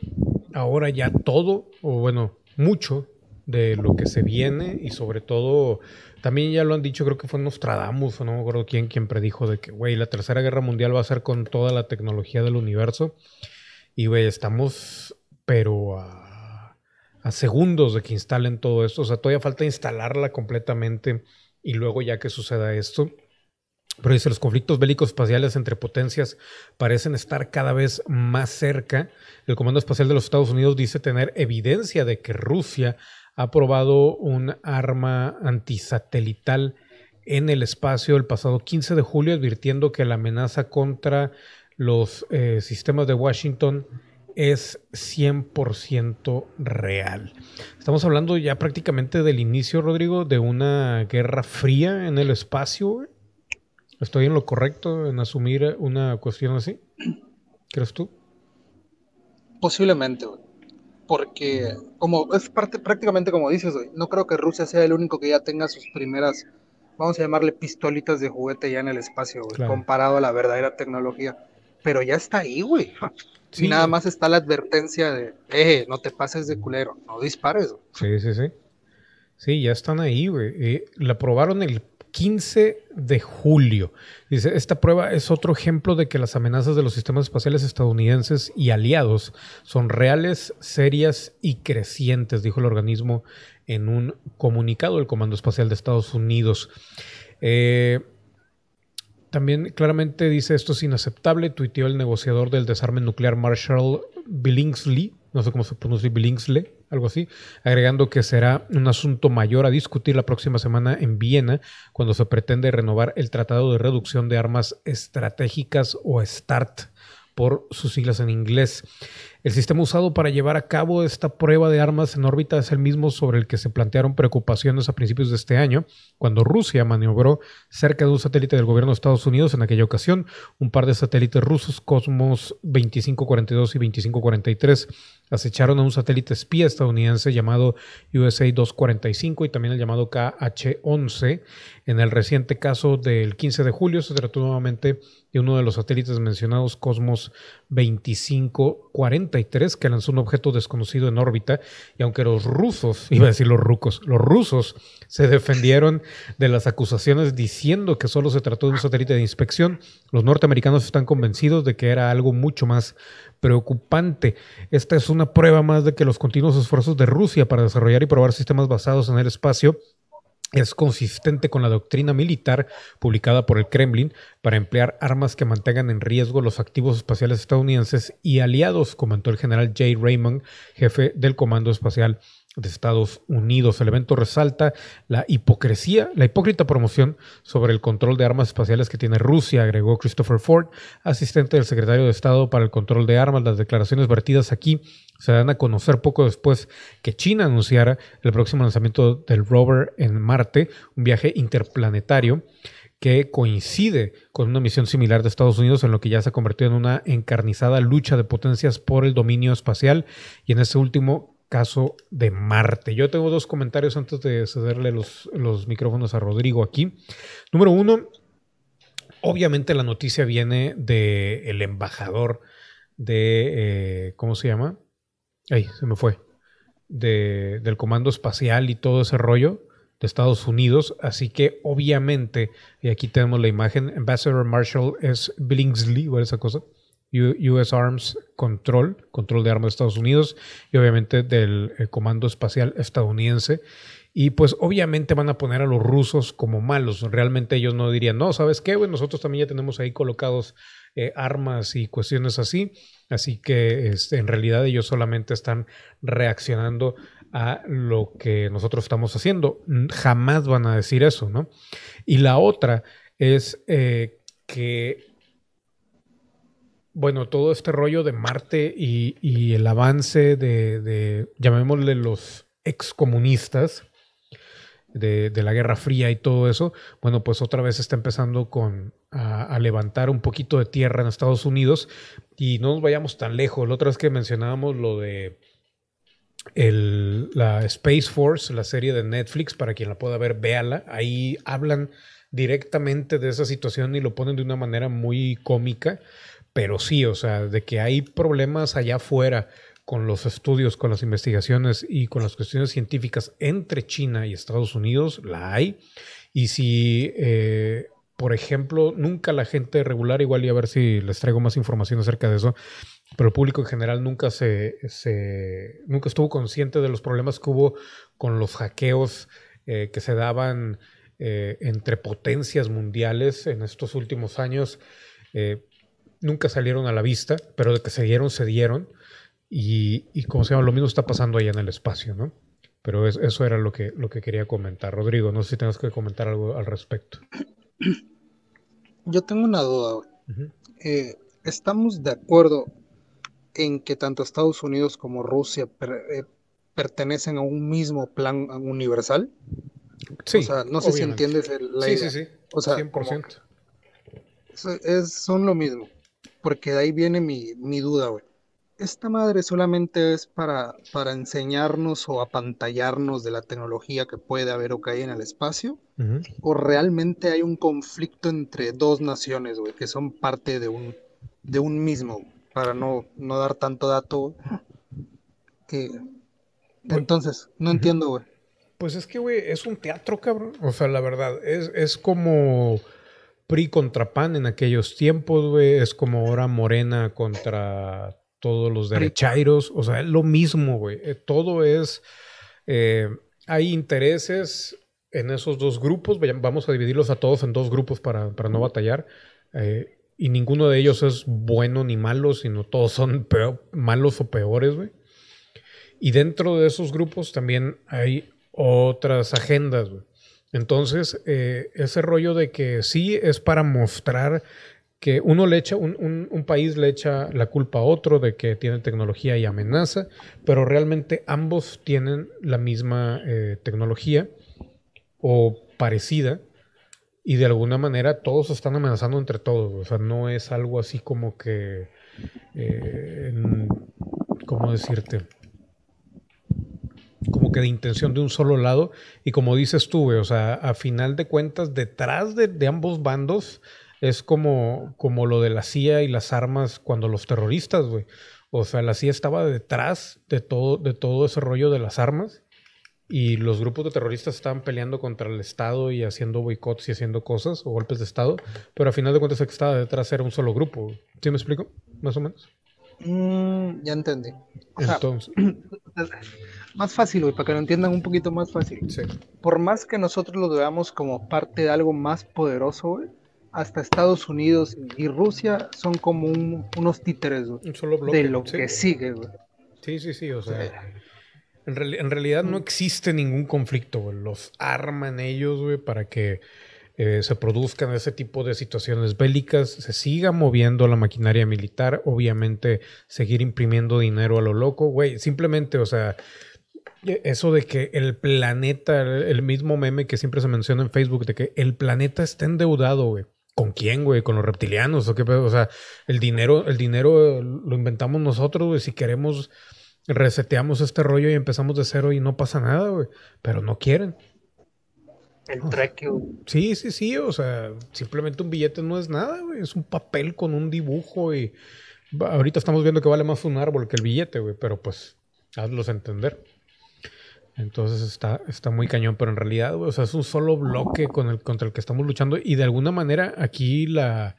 ahora ya todo, o bueno, mucho de lo que se viene y sobre todo, también ya lo han dicho, creo que fue Nostradamus o no me acuerdo quién, quien predijo de que, güey, la tercera guerra mundial va a ser con toda la tecnología del universo. Y, güey, estamos, pero a, a segundos de que instalen todo esto. O sea, todavía falta instalarla completamente y luego ya que suceda esto. Pero dice, los conflictos bélicos espaciales entre potencias parecen estar cada vez más cerca. El Comando Espacial de los Estados Unidos dice tener evidencia de que Rusia ha probado un arma antisatelital en el espacio el pasado 15 de julio, advirtiendo que la amenaza contra los eh, sistemas de Washington es 100% real. Estamos hablando ya prácticamente del inicio, Rodrigo, de una guerra fría en el espacio. ¿Estoy en lo correcto en asumir una cuestión así? ¿Crees tú? Posiblemente, Porque como es parte, prácticamente como dices, no creo que Rusia sea el único que ya tenga sus primeras, vamos a llamarle pistolitas de juguete ya en el espacio, comparado a la verdadera tecnología. Pero ya está ahí, güey. Y nada más está la advertencia de, eh, no te pases de culero, no dispares. Sí, sí, sí. Sí, ya están ahí, güey. Eh, la probaron el 15 de julio. Dice, esta prueba es otro ejemplo de que las amenazas de los sistemas espaciales estadounidenses y aliados son reales, serias y crecientes, dijo el organismo en un comunicado del Comando Espacial de Estados Unidos. Eh, también claramente dice esto es inaceptable, tuiteó el negociador del desarme nuclear Marshall Billingsley, no sé cómo se pronuncia Billingsley, algo así, agregando que será un asunto mayor a discutir la próxima semana en Viena, cuando se pretende renovar el Tratado de Reducción de Armas Estratégicas o START por sus siglas en inglés. El sistema usado para llevar a cabo esta prueba de armas en órbita es el mismo sobre el que se plantearon preocupaciones a principios de este año, cuando Rusia maniobró cerca de un satélite del gobierno de Estados Unidos en aquella ocasión, un par de satélites rusos, Cosmos 2542 y 2543, acecharon a un satélite espía estadounidense llamado USA 245 y también el llamado KH-11. En el reciente caso del 15 de julio se trató nuevamente de uno de los satélites mencionados, Cosmos 2543, que lanzó un objeto desconocido en órbita. Y aunque los rusos, iba a decir los rucos, los rusos se defendieron de las acusaciones diciendo que solo se trató de un satélite de inspección, los norteamericanos están convencidos de que era algo mucho más preocupante. Esta es una prueba más de que los continuos esfuerzos de Rusia para desarrollar y probar sistemas basados en el espacio es consistente con la doctrina militar publicada por el Kremlin para emplear armas que mantengan en riesgo los activos espaciales estadounidenses y aliados, comentó el general Jay Raymond, jefe del Comando Espacial de Estados Unidos. El evento resalta la hipocresía, la hipócrita promoción sobre el control de armas espaciales que tiene Rusia, agregó Christopher Ford, asistente del secretario de Estado para el control de armas. Las declaraciones vertidas aquí se dan a conocer poco después que China anunciara el próximo lanzamiento del rover en Marte, un viaje interplanetario que coincide con una misión similar de Estados Unidos en lo que ya se ha convertido en una encarnizada lucha de potencias por el dominio espacial y en este último caso de Marte. Yo tengo dos comentarios antes de cederle los, micrófonos a Rodrigo aquí. Número uno, obviamente la noticia viene del embajador de, eh, ¿cómo se llama? Ay, se me fue. De, del Comando Espacial y todo ese rollo de Estados Unidos. Así que obviamente, y aquí tenemos la imagen, Ambassador Marshall es Billingsley o esa cosa. US Arms Control, control de armas de Estados Unidos y obviamente del eh, Comando Espacial estadounidense. Y pues obviamente van a poner a los rusos como malos. Realmente ellos no dirían, no, ¿sabes qué? nosotros también ya tenemos ahí colocados eh, armas y cuestiones así. Así que este, en realidad ellos solamente están reaccionando a lo que nosotros estamos haciendo. Jamás van a decir eso, ¿no? Y la otra es eh, que bueno, todo este rollo de Marte y, el avance de, llamémosle los excomunistas, de, de, la Guerra Fría y todo eso, bueno, pues otra vez está empezando con, a, levantar un poquito de tierra en Estados Unidos y no nos vayamos tan lejos. La otra vez que mencionábamos lo de la Space Force, la serie de Netflix, para quien la pueda ver, véala. Ahí hablan directamente de esa situación y lo ponen de una manera muy cómica pero sí, o sea, de que hay problemas allá afuera con los estudios, con las investigaciones y con las cuestiones científicas entre China y Estados Unidos, la hay. Y si, eh, por ejemplo, nunca la gente regular, igual y a ver si les traigo más información acerca de eso, pero el público en general nunca se, nunca estuvo consciente de los problemas que hubo con los hackeos eh, que se daban eh, entre potencias mundiales en estos últimos años nunca salieron a la vista, pero de que se dieron, se dieron. Y, y como se llama, lo mismo está pasando allá en el espacio, ¿no? Pero eso era lo que, lo que quería comentar. Rodrigo, no sé si tengas que comentar algo al respecto. Yo tengo una duda. Eh, ¿Estamos de acuerdo en que tanto Estados Unidos como Rusia eh, pertenecen a un mismo plan universal? Sí. O sea, no sé si entiendes la idea. Sí, sí, sí. O sea, 100%. Es, son lo mismo porque de ahí viene mi, duda, güey. ¿Esta madre solamente es para, para enseñarnos o apantallarnos de la tecnología que puede haber o que hay en el espacio? ¿O realmente hay un conflicto entre dos naciones, güey, que son parte de un, de un mismo? Para no, no dar tanto dato, que... Entonces, no entiendo, güey. Pues es que, güey, es un teatro, cabrón. O sea, la verdad, es, es como PRI contra PAN en aquellos tiempos, güey. Es como ahora Morena contra todos los derechairos. O sea, es lo mismo, güey. Eh, todo es. Eh, hay intereses en esos dos grupos, vamos a dividirlos a todos en dos grupos para, no batallar. Eh, y ninguno de ellos es bueno ni malo, sino todos son malos o peores, güey. Y dentro de esos grupos también hay otras agendas, güey. Entonces, eh, ese rollo de que sí es para mostrar que uno le echa, un, país le echa la culpa a otro de que tiene tecnología y amenaza, pero realmente ambos tienen la misma eh, tecnología o parecida y de alguna manera todos están amenazando entre todos. O sea, no es algo así como que, eh, ¿cómo decirte? Como que de intención de un solo lado. Y como dices tú, o sea, a final de cuentas, detrás de, ambos bandos es como, como lo de la CIA y las armas cuando los terroristas, güey. O sea, la CIA estaba detrás de todo, de todo ese rollo de las armas y los grupos de terroristas estaban peleando contra el Estado y haciendo boicots y haciendo cosas o golpes de Estado, pero a final de cuentas el que estaba detrás era un solo grupo. ¿Sí me explico? Más o menos. Mm, ya entendí. Entonces. más fácil, güey, para que lo entiendan un poquito más fácil. Por más que nosotros lo veamos como parte de algo más poderoso, güey, hasta Estados Unidos y Rusia son como unos títeres, güey, de lo que sigue, güey. Sí, sí, sí, o sea. En, realidad no existe ningún conflicto, güey. Los arman ellos, güey, para que eh, se produzcan ese tipo de situaciones bélicas, se siga moviendo la maquinaria militar, obviamente seguir imprimiendo dinero a lo loco, güey. Simplemente, o sea, eso de que el planeta, el mismo meme que siempre se menciona en Facebook, de que el planeta está endeudado, güey. ¿Con quién, güey? ¿Con los reptilianos? ¿O qué? O sea, el dinero, el dinero lo inventamos nosotros, güey. Si queremos reseteamos este rollo y empezamos de cero y no pasa nada, güey. Pero no quieren. El treque, Sí, sí, sí. O sea, simplemente un billete no es nada, güey. Es un papel con un dibujo y. Ahorita estamos viendo que vale más un árbol que el billete, güey. Pero pues, hazlos entender. Entonces está, está muy cañón, pero en realidad, güey, o sea, es un solo bloque con el, contra el que estamos luchando. Y de alguna manera, aquí la,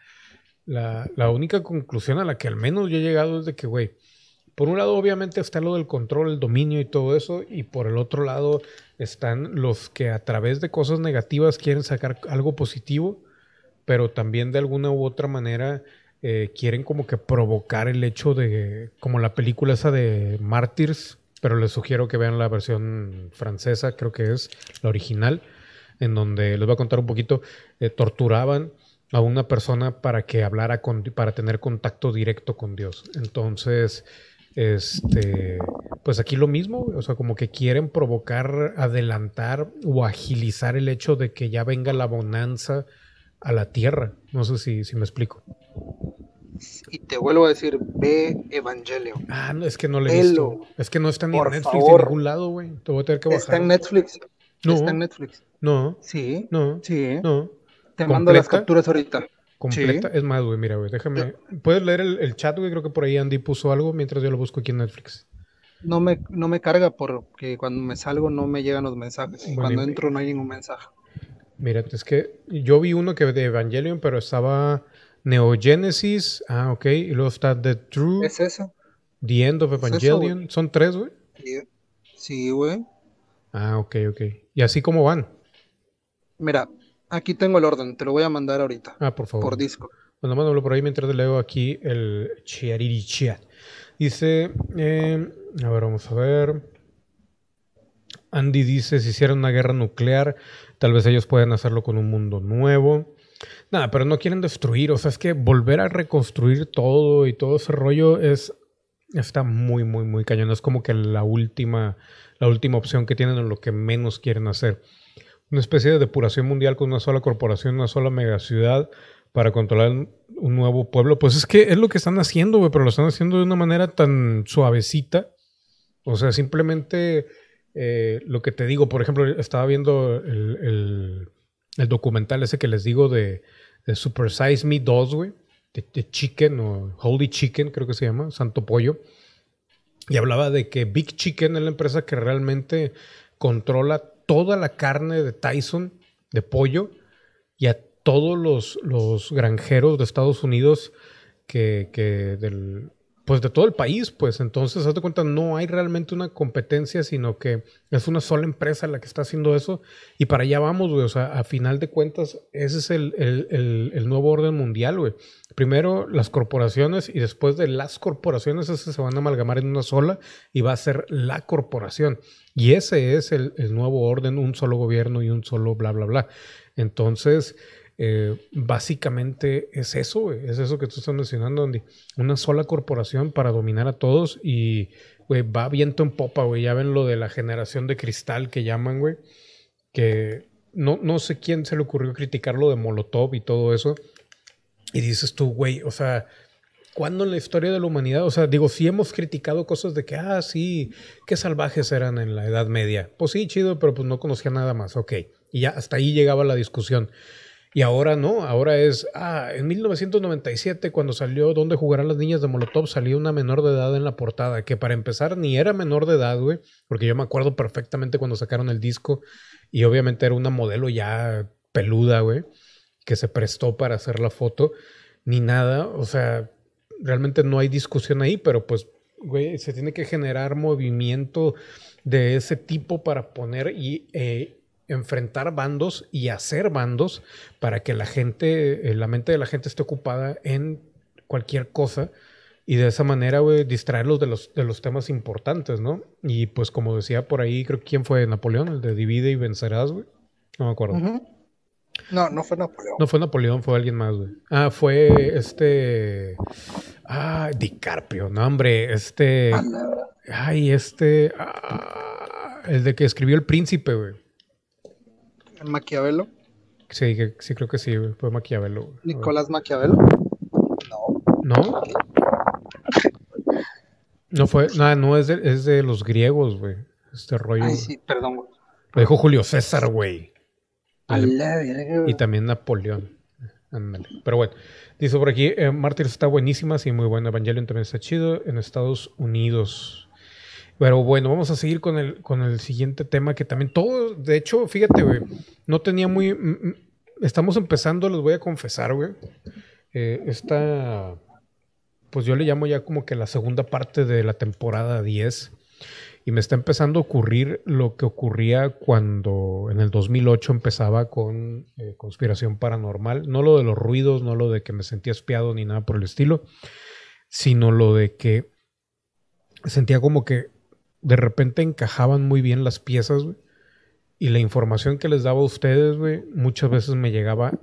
la, la única conclusión a la que al menos yo he llegado es de que, güey, por un lado, obviamente, está lo del control, el dominio y todo eso, y por el otro lado están los que a través de cosas negativas quieren sacar algo positivo, pero también de alguna u otra manera eh, quieren como que provocar el hecho de, como la película esa de Mártires, pero les sugiero que vean la versión francesa, creo que es la original, en donde les voy a contar un poquito, eh, torturaban a una persona para que hablara con, para tener contacto directo con Dios. Entonces, este, pues aquí lo mismo, o sea, como que quieren provocar, adelantar o agilizar el hecho de que ya venga la bonanza a la tierra. No sé si, si me explico. Y te vuelvo a decir, ve Evangelio. Ah, no, es que no le he visto. Es que no está ni en Netflix ni en ningún lado, güey. Te voy a tener que bajar. Está en Netflix. No. Está en Netflix. No. Sí. No. Sí. No. Te mando las capturas ahorita completa. Es más, güey, mira, güey, déjame. ¿Puedes leer el, chat, güey? Creo que por ahí Andy puso algo mientras yo lo busco aquí en Netflix. No me, no me carga porque cuando me salgo no me llegan los mensajes. cuando entro no hay ningún mensaje. Mira, es que yo vi uno que de Evangelion, pero estaba Neogenesis. Ah, ok. Y luego está The True. Es eso. The End of Evangelion. Son tres, güey. Sí, güey. Ah, ok, ok. ¿Y así cómo van? Mira, Aquí tengo el orden, te lo voy a mandar ahorita. Ah, por favor. Por disco. Bueno, mándalo por ahí mientras leo aquí el Chiariri Chat. Dice, eh, a ver, vamos a ver. Andy dice, si hicieran una guerra nuclear, tal vez ellos puedan hacerlo con un mundo nuevo. Nada, pero no quieren destruir, o sea, es que volver a reconstruir todo y todo ese rollo es está muy, muy, muy cañón. Es como que la última, la última opción que tienen o lo que menos quieren hacer una especie de depuración mundial con una sola corporación, una sola megaciudad para controlar un nuevo pueblo. Pues es que es lo que están haciendo, güey, pero lo están haciendo de una manera tan suavecita. O sea, simplemente eh, lo que te digo, por ejemplo, estaba viendo el, documental ese que les digo de, Super Size Me 2, güey, de, Chicken o Holy Chicken, creo que se llama, Santo Pollo. Y hablaba de que Big Chicken es la empresa que realmente controla toda la carne de Tyson, de pollo, y a todos los, granjeros de Estados Unidos que, del, pues de todo el país, pues entonces, hazte cuenta, no hay realmente una competencia, sino que es una sola empresa la que está haciendo eso y para allá vamos, güey, o sea, a final de cuentas, ese es el, el, el, nuevo orden mundial, güey. Primero las corporaciones y después de las corporaciones, esas se van a amalgamar en una sola y va a ser la corporación. Y ese es el, nuevo orden, un solo gobierno y un solo bla, bla, bla. Entonces, eh, básicamente es eso, es eso que tú estás mencionando, Andy. Una sola corporación para dominar a todos y, güey, va viento en popa, güey. Ya ven lo de la generación de cristal que llaman, güey. Que no, no sé quién se le ocurrió criticar lo de Molotov y todo eso. Y dices tú, güey, o sea, ¿cuándo en la historia de la humanidad? O sea, digo, si hemos criticado cosas de que, ah, sí, qué salvajes eran en la Edad Media. Pues sí, chido, pero pues no conocía nada más, ok. Y ya hasta ahí llegaba la discusión. Y ahora no, ahora es, ah, en 1997 cuando salió ¿Dónde jugarán las niñas de Molotov? salió una menor de edad en la portada, que para empezar ni era menor de edad, güey, porque yo me acuerdo perfectamente cuando sacaron el disco y obviamente era una modelo ya peluda, güey, que se prestó para hacer la foto, ni nada, o sea, realmente no hay discusión ahí, pero pues, güey, se tiene que generar movimiento de ese tipo para poner y... Eh, enfrentar bandos y hacer bandos para que la gente, eh, la mente de la gente esté ocupada en cualquier cosa y de esa manera, güey, distraerlos de los, de los temas importantes, ¿no? Y pues como decía por ahí, creo que quién fue Napoleón, el de divide y vencerás, güey. No me acuerdo. No, no fue Napoleón. No fue Napoleón, fue alguien más, güey. Ah, fue este... Ah, DiCarpio, no, hombre, este... Ay, este... Ah, el de que escribió El Príncipe, güey. Maquiavelo. Sí, sí, creo que sí, fue Maquiavelo. ¿Nicolás Maquiavelo? No. ¿No? No fue, nada, no, es de, es de los griegos, güey. Este rollo. Ay, sí, perdón, güey. Lo dijo Julio César, güey. Y también Napoleón. Pero bueno, dice por aquí, eh, Mártires está buenísima, sí, muy bueno. Evangelion también está chido. En Estados Unidos. Pero bueno, vamos a seguir con el, con el siguiente tema que también todo, de hecho, fíjate, güey, no tenía muy... Estamos empezando, les voy a confesar, güey. Eh, esta, pues yo le llamo ya como que la segunda parte de la temporada 10. Y me está empezando a ocurrir lo que ocurría cuando en el 2008 empezaba con eh, conspiración paranormal. No lo de los ruidos, no lo de que me sentía espiado ni nada por el estilo, sino lo de que sentía como que de repente encajaban muy bien las piezas. Y la información que les daba a ustedes, muchas veces me llegaba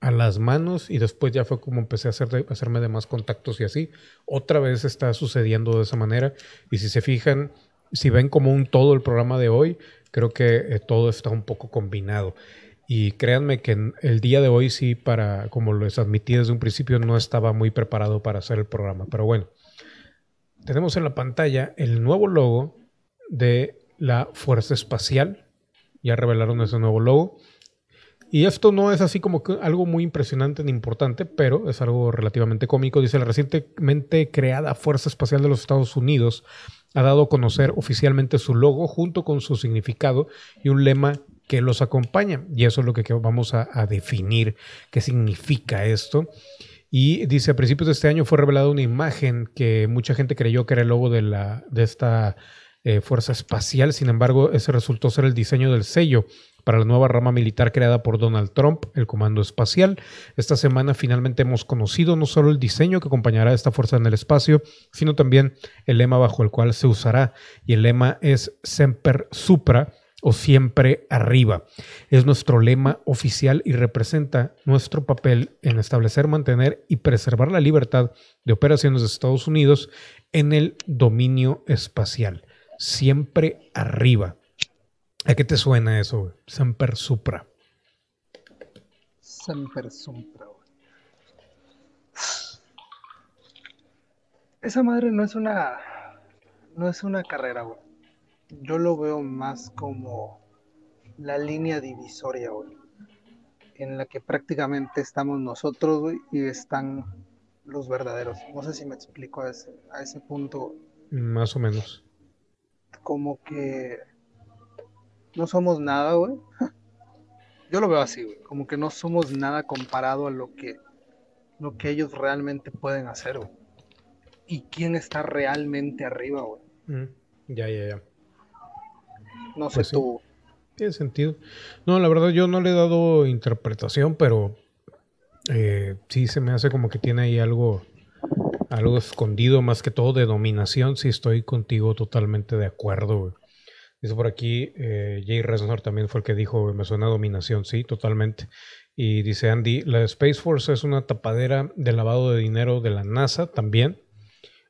a las manos y después ya fue como empecé a, hacer hacerme de más contactos y así. Otra vez está sucediendo de esa manera. Y si se fijan, si ven como un todo el programa de hoy, creo que eh, todo está un poco combinado. Y créanme que el día de hoy sí, para, como les admití desde un principio, no estaba muy preparado para hacer el programa. Pero bueno, tenemos en la pantalla el nuevo logo de la Fuerza Espacial. Ya revelaron ese nuevo logo. Y esto no es así como que algo muy impresionante ni importante, pero es algo relativamente cómico. Dice, la recientemente creada Fuerza Espacial de los Estados Unidos ha dado a conocer oficialmente su logo junto con su significado y un lema que los acompaña. Y eso es lo que vamos a, definir qué significa esto. Y dice, a principios de este año fue revelada una imagen que mucha gente creyó que era el logo de, la, de esta eh, fuerza Espacial. Sin embargo, ese resultó ser el diseño del sello para la nueva rama militar creada por Donald Trump, el Comando Espacial. Esta semana finalmente hemos conocido no solo el diseño que acompañará a esta fuerza en el espacio, sino también el lema bajo el cual se usará. Y el lema es Semper Supra o siempre arriba. Es nuestro lema oficial y representa nuestro papel en establecer, mantener y preservar la libertad de operaciones de Estados Unidos en el dominio espacial siempre arriba. ¿A qué te suena eso, Semper Supra. Semper Supra, Esa madre no es una. No es una carrera, güey. Yo lo veo más como la línea divisoria, güey. En la que prácticamente estamos nosotros, güey, y están los verdaderos. No sé si me explico a ese, a ese punto. Más o menos como que no somos nada, güey. Yo lo veo así, güey. Como que no somos nada comparado a lo que, lo que ellos realmente pueden hacer, güey. y quién está realmente arriba, güey. Mm, ya, ya, ya. No sé pues tú. Tiene sentido. No, la verdad yo no le he dado interpretación, pero eh, sí se me hace como que tiene ahí algo, algo escondido, más que todo de dominación. Sí estoy contigo totalmente de acuerdo. Güey. Dice por aquí, eh, Jay Resnor también fue el que dijo, me suena dominación, sí, totalmente. Y dice Andy, la Space Force es una tapadera de lavado de dinero de la NASA también,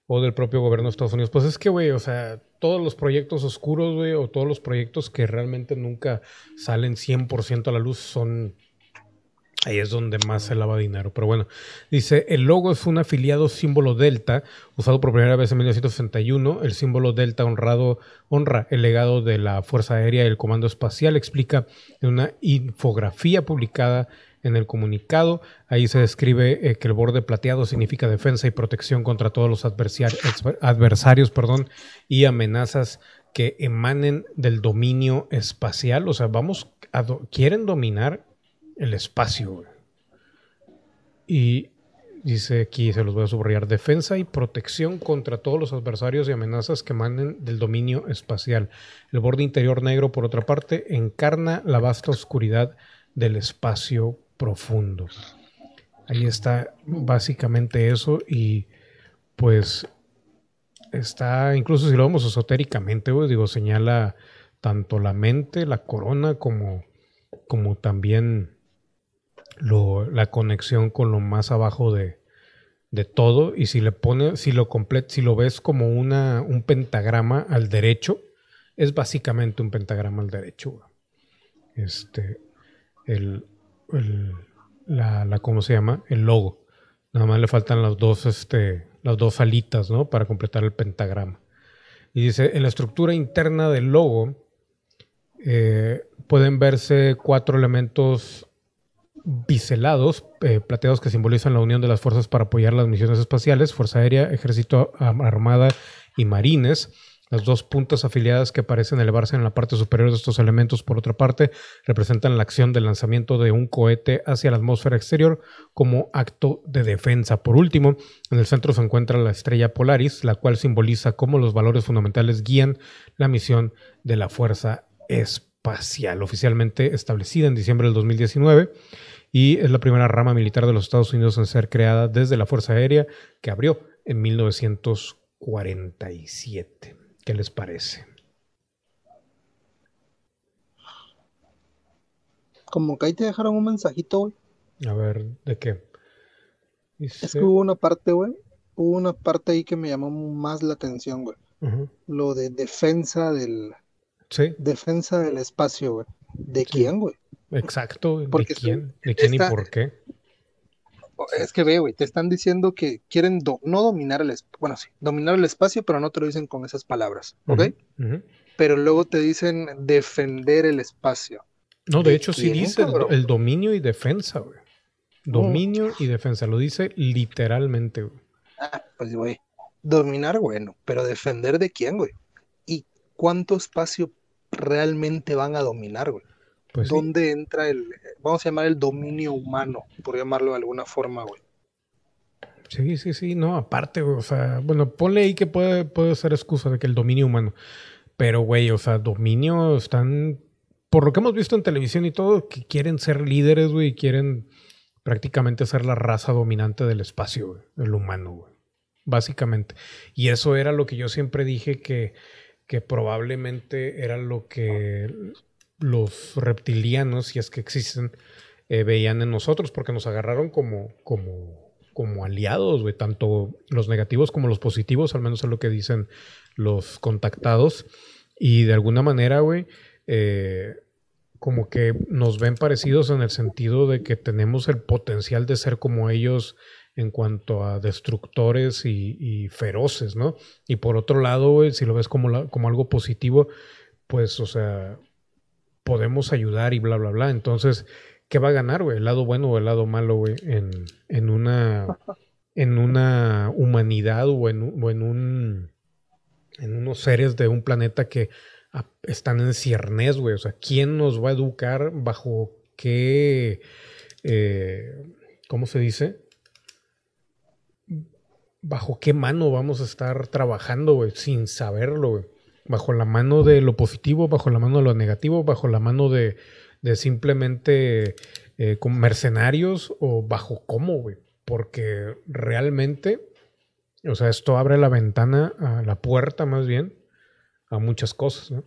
o del propio gobierno de Estados Unidos. Pues es que, güey, o sea, todos los proyectos oscuros, güey, o todos los proyectos que realmente nunca salen 100% a la luz son Ahí es donde más se lava dinero. Pero bueno, dice, el logo es un afiliado símbolo delta, usado por primera vez en 1961. El símbolo delta honrado honra el legado de la Fuerza Aérea y el Comando Espacial, explica en una infografía publicada en el comunicado. Ahí se describe eh, que el borde plateado significa defensa y protección contra todos los adversarios perdón, y amenazas que emanen del dominio espacial. O sea, vamos, a quieren dominar el espacio. Y dice aquí, se los voy a subrayar, defensa y protección contra todos los adversarios y amenazas que manden del dominio espacial. El borde interior negro, por otra parte, encarna la vasta oscuridad del espacio profundo. Ahí está básicamente eso y pues está, incluso si lo vemos esotéricamente, digo, señala tanto la mente, la corona, como, como también la conexión con lo más abajo de, todo y si le pone, si lo si lo ves como una, un pentagrama al derecho, es básicamente un pentagrama al derecho. Este, el, la, ¿cómo se llama? El logo. Nada más le faltan las dos, este, las dos alitas, ¿no? Para completar el pentagrama. Y dice, en la estructura interna del logo eh, pueden verse cuatro elementos biselados, eh, plateados que simbolizan la unión de las fuerzas para apoyar las misiones espaciales, Fuerza Aérea, Ejército Armada y Marines. Las dos puntas afiliadas que parecen elevarse en la parte superior de estos elementos, por otra parte, representan la acción del lanzamiento de un cohete hacia la atmósfera exterior como acto de defensa. Por último, en el centro se encuentra la estrella Polaris, la cual simboliza cómo los valores fundamentales guían la misión de la Fuerza Espacial, oficialmente establecida en diciembre del 2019 y es la primera rama militar de los Estados Unidos en ser creada desde la Fuerza Aérea que abrió en 1947. ¿Qué les parece? Como que ahí te dejaron un mensajito, güey. A ver, ¿de qué? Es que hubo una parte, güey. Hubo una parte ahí que me llamó más la atención, güey. Lo de defensa del. Sí. Defensa del espacio, güey. ¿De quién, güey? Exacto, ¿de quién? ¿De quién y por qué? Es que ve, güey, te están diciendo que quieren no dominar el espacio, bueno, sí, dominar el espacio, pero no te lo dicen con esas palabras, ¿ok? Pero luego te dicen defender el espacio. No, de, hecho sí dice el, dominio y defensa, güey. Dominio y defensa, lo dice literalmente, güey. Ah, pues, güey, dominar, bueno, pero defender de quién, güey. ¿Y cuánto espacio realmente van a dominar, güey? Pues ¿Dónde entra el, vamos a llamar el dominio humano, por llamarlo de alguna forma, güey? Sí, sí, sí, no, aparte, güey, o sea, bueno, ponle ahí que puede, puede ser excusa de que el dominio humano, pero, güey, o sea, dominio están, por lo que hemos visto en televisión y todo, que quieren ser líderes, güey, y quieren prácticamente ser la raza dominante del espacio, güey, el humano, güey, básicamente. Y eso era lo que yo siempre dije que, que probablemente era lo que los reptilianos, si es que existen, eh, veían en nosotros, porque nos agarraron como, como, como aliados, güey, tanto los negativos como los positivos, al menos es lo que dicen los contactados. Y de alguna manera, güey, eh, como que nos ven parecidos en el sentido de que tenemos el potencial de ser como ellos en cuanto a destructores y, feroces, ¿no? Y por otro lado, güey, si lo ves como, como algo positivo, pues, o sea, podemos ayudar y bla, bla, bla. Entonces, ¿qué va a ganar, güey? ¿El lado bueno o el lado malo, güey? En, en, una, en una humanidad o en, un... En unos seres de un planeta que están en ciernes, güey. O sea, ¿quién nos va a educar bajo qué... Eh, ¿Cómo se dice? bajo qué mano vamos a estar trabajando, güey, sin saberlo, güey. Bajo la mano de lo positivo, bajo la mano de lo negativo, bajo la mano de, de simplemente eh, con mercenarios o bajo cómo, güey. Porque realmente, o sea, esto abre la ventana, a la puerta más bien, a muchas cosas, ¿no?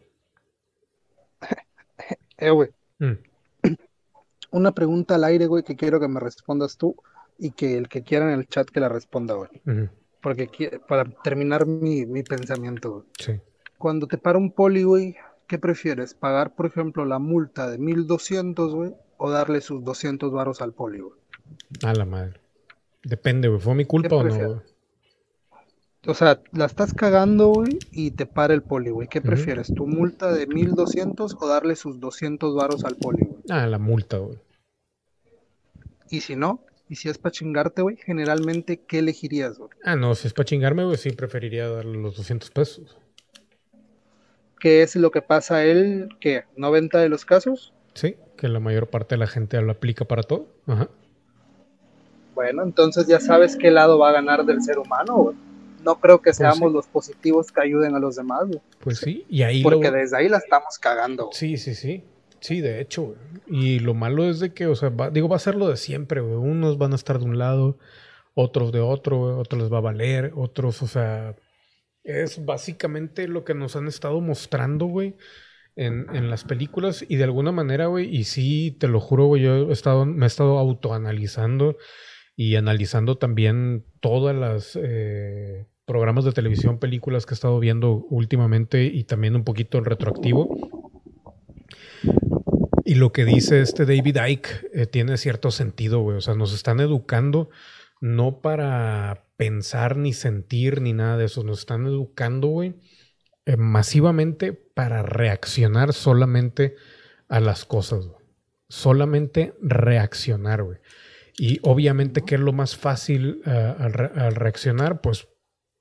Eh, güey. Mm. Una pregunta al aire, güey, que quiero que me respondas tú y que el que quiera en el chat que la responda, güey. Porque para terminar mi, mi pensamiento, güey. Sí. Cuando te para un poli, güey, ¿qué prefieres? ¿Pagar, por ejemplo, la multa de 1200, güey? ¿O darle sus 200 varos al poli, güey? A la madre. Depende, güey. ¿Fue mi culpa o no, güey? O sea, la estás cagando, güey, y te para el poli, güey. ¿Qué prefieres? ¿Tu multa de 1200 o darle sus 200 varos al poli, güey? Ah, la multa, güey. Y si no, y si es para chingarte, güey, generalmente, ¿qué elegirías, güey? Ah, no, si es para chingarme, güey, sí preferiría darle los 200 pesos. ¿Qué es lo que pasa él, que 90 de los casos? Sí, que la mayor parte de la gente lo aplica para todo. Ajá. Bueno, entonces ya sabes qué lado va a ganar del ser humano, güey no creo que pues seamos los positivos que ayuden a los demás. Pues sí, y ahí porque desde ahí la estamos cagando. Sí, sí, sí. Sí, de hecho, Y lo malo es de que, o sea, digo, va a ser lo de siempre, güey. Unos van a estar de un lado, otros de otro, otros les va a valer, otros, o sea, es básicamente lo que nos han estado mostrando, güey, en, en las películas y de alguna manera, güey, y sí, te lo juro, güey, yo he estado, me he estado autoanalizando y analizando también todas las eh, programas de televisión, películas que he estado viendo últimamente y también un poquito en retroactivo. Y lo que dice este David Icke eh, tiene cierto sentido, güey. O sea, nos están educando no para pensar ni sentir ni nada de eso. Nos están educando, güey, eh, masivamente para reaccionar solamente a las cosas, güey. Solamente reaccionar, güey. Y obviamente, ¿qué es lo más fácil eh, al, reaccionar? Pues,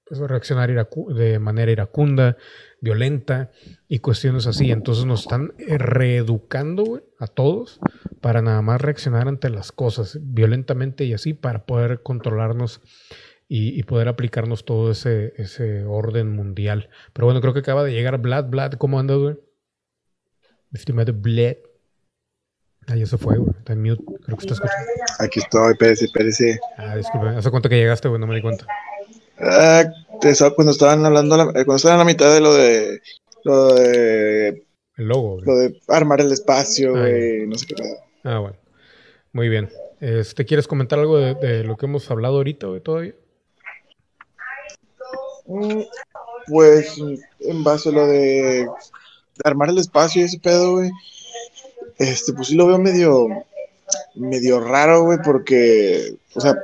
pues reaccionar de manera iracunda, violenta y cuestiones así. Entonces nos están eh, reeducando a todos para nada más reaccionar ante las cosas violentamente y así para poder controlarnos y, poder aplicarnos todo ese, ese orden mundial. Pero bueno, creo que acaba de llegar Vlad. Vlad, ¿cómo andas, güey? Estimado Vlad. Ah, ya se fue, güey. Está en mute. Creo que está escuchando. Aquí estoy, espérese, espérese. Ah, disculpe. ¿Hace cuánto que llegaste, güey? No me di cuenta. Ah, cuando estaban hablando, cuando estaban a la mitad de lo de. Lo de. El logo, güey. Lo de armar el espacio, ah, güey. No sé qué nada. Ah, bueno. Muy bien. Este, ¿Quieres comentar algo de, lo que hemos hablado ahorita, güey, todavía? Mm, pues, en base a lo de armar el espacio y ese pedo, güey este, pues sí lo veo medio, medio raro, güey, porque, o sea,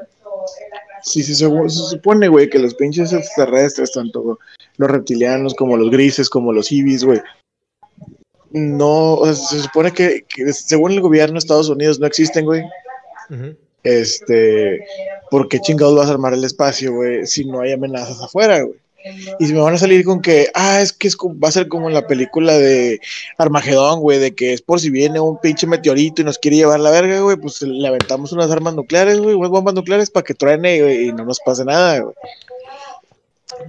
si se, supone, güey, que los pinches extraterrestres, tanto los reptilianos como los grises, como los ibis, güey, no, se supone que, según el gobierno de Estados Unidos no existen, güey. Este, ¿por qué chingados vas a armar el espacio, güey, si no hay amenazas afuera, güey? Y si me van a salir con que, ah, es que es, va a ser como en la película de Armagedón, güey, de que es por si viene un pinche meteorito y nos quiere llevar la verga, güey, pues le aventamos unas armas nucleares, güey, unas bombas nucleares para que truene, y no nos pase nada, güey.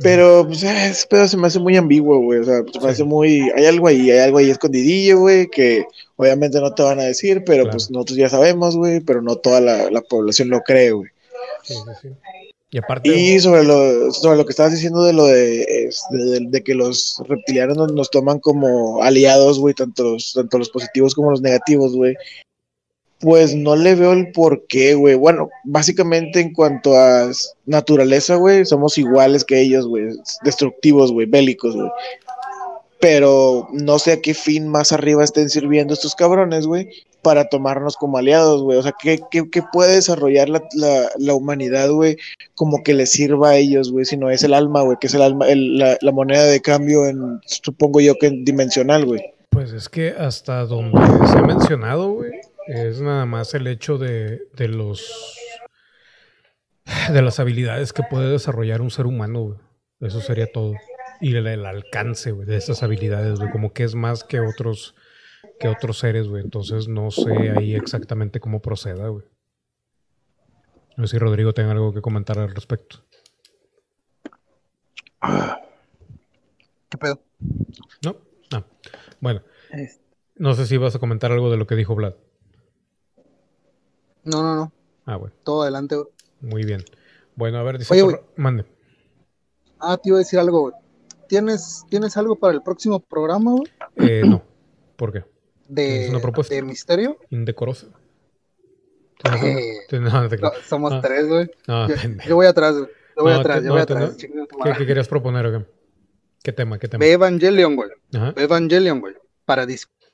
Pero, pues, eh, ese pedo se me hace muy ambiguo, güey. O sea, se me hace muy. Hay algo ahí, hay algo ahí escondidillo, güey, que obviamente no te van a decir, pero pues nosotros ya sabemos, güey, pero no toda la, la población lo cree, güey. Sí, sí, sí. Y aparte. sobre lo, sobre lo que estabas diciendo de lo de, de, que los reptilianos nos, toman como aliados, güey, tanto los, tanto los positivos como los negativos, güey. Pues no le veo el por qué, güey. Bueno, básicamente en cuanto a naturaleza, güey, somos iguales que ellos, güey. Destructivos, güey, bélicos, güey pero no sé a qué fin más arriba estén sirviendo estos cabrones, güey, para tomarnos como aliados, güey. O sea, ¿qué, puede desarrollar la, la, humanidad, güey, como que les sirva a ellos, güey, si no es el alma, güey, que es el alma, la, moneda de cambio en, supongo yo que en dimensional, güey. Pues es que hasta donde se ha mencionado, güey, es nada más el hecho de, de los de las habilidades que puede desarrollar un ser humano, güey. Eso sería todo y el, alcance, de esas habilidades, güey, como que es más que otros, que otros seres, güey. Entonces no sé ahí exactamente cómo proceda, güey. No sé si Rodrigo tenga algo que comentar al respecto. ¿Qué pedo? No, no. Bueno, no sé si vas a comentar algo de lo que dijo Vlad. No, no, no. Ah, bueno. Todo adelante, güey. Muy bien. Bueno, a ver, dice. Mande. Ah, te iba a decir algo, güey. ¿Tienes, ¿Tienes algo para el próximo programa, güey? Eh, no. ¿Por qué? De, una propuesta? ¿De misterio? Indecorosa. Eh, somos ah. tres, güey. yo, voy atrás, güey. Yo voy atrás, yo voy atrás. ¿Qué, querías proponer o qué? ¿Qué tema? ¿Qué tema? Ve Evangelion, güey. Ve Evangelion, güey. Para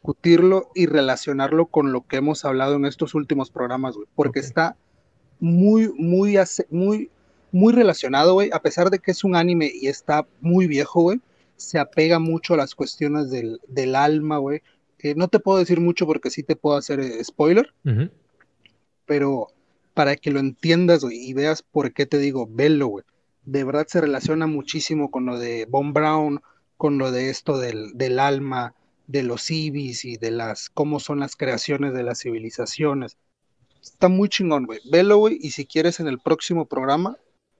discutirlo y relacionarlo con lo que hemos hablado en estos últimos programas, güey. Porque está muy, muy, muy, muy relacionado, güey. A pesar de que es un anime y está muy viejo, güey. Se apega mucho a las cuestiones del, del alma, güey. no te puedo decir mucho porque sí te puedo hacer eh, spoiler. Pero para que lo entiendas, güey, y veas por qué te digo, velo, güey. De verdad se relaciona muchísimo con lo de Von Brown, con lo de esto del, del alma, de los civis y de las cómo son las creaciones de las civilizaciones. Está muy chingón, güey. Velo, güey, y si quieres en el próximo programa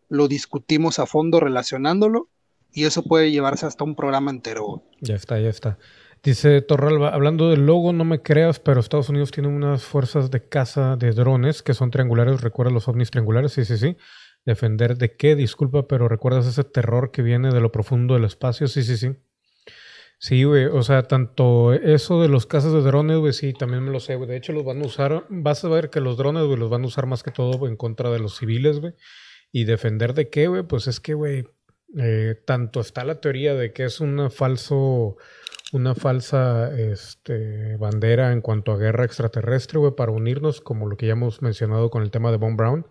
lo discutimos a fondo relacionándolo y eso puede llevarse hasta un programa entero, güey. Ya está, ya está. Dice Torralba, hablando del logo, no me creas, pero Estados Unidos tiene unas fuerzas de caza de drones que son triangulares. ¿Recuerdas los ovnis triangulares? Sí, sí, sí. ¿Defender de qué? Disculpa, pero ¿recuerdas ese terror que viene de lo profundo del espacio? Sí, sí, sí. Sí, güey. O sea, tanto eso de los cazas de drones, güey, sí, también me lo sé, güey. De hecho, los van a usar. Vas a ver que los drones, güey, los van a usar más que todo en contra de los civiles, güey. ¿Y defender de qué, güey? Pues es que, güey, eh, tanto está la teoría de que es un falso una falsa este, bandera en cuanto a guerra extraterrestre, güey, para unirnos, como lo que ya hemos mencionado con el tema de Von Brown,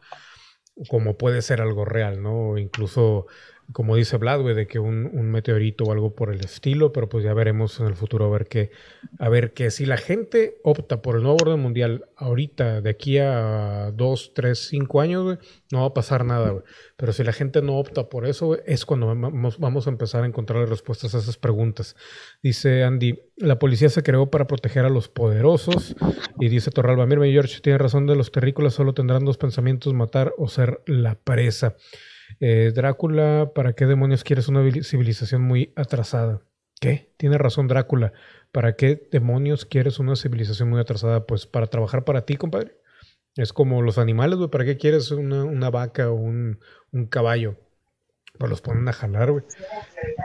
como puede ser algo real, ¿no? Incluso como dice Vlad, de que un, un, meteorito o algo por el estilo, pero pues ya veremos en el futuro a ver qué, a ver que si la gente opta por el nuevo orden mundial ahorita, de aquí a dos, tres, cinco años, no va a pasar nada. Pero si la gente no opta por eso, es cuando vamos, vamos a empezar a encontrar respuestas a esas preguntas. Dice Andy, la policía se creó para proteger a los poderosos. Y dice Torralba, mira, George tiene razón de los terrícolas, solo tendrán dos pensamientos, matar o ser la presa. Eh, Drácula, ¿para qué demonios quieres una civilización muy atrasada? ¿Qué? Tiene razón Drácula. ¿Para qué demonios quieres una civilización muy atrasada? Pues para trabajar para ti, compadre. Es como los animales, güey. ¿Para qué quieres una, vaca o un, caballo? Pues los ponen a jalar, güey.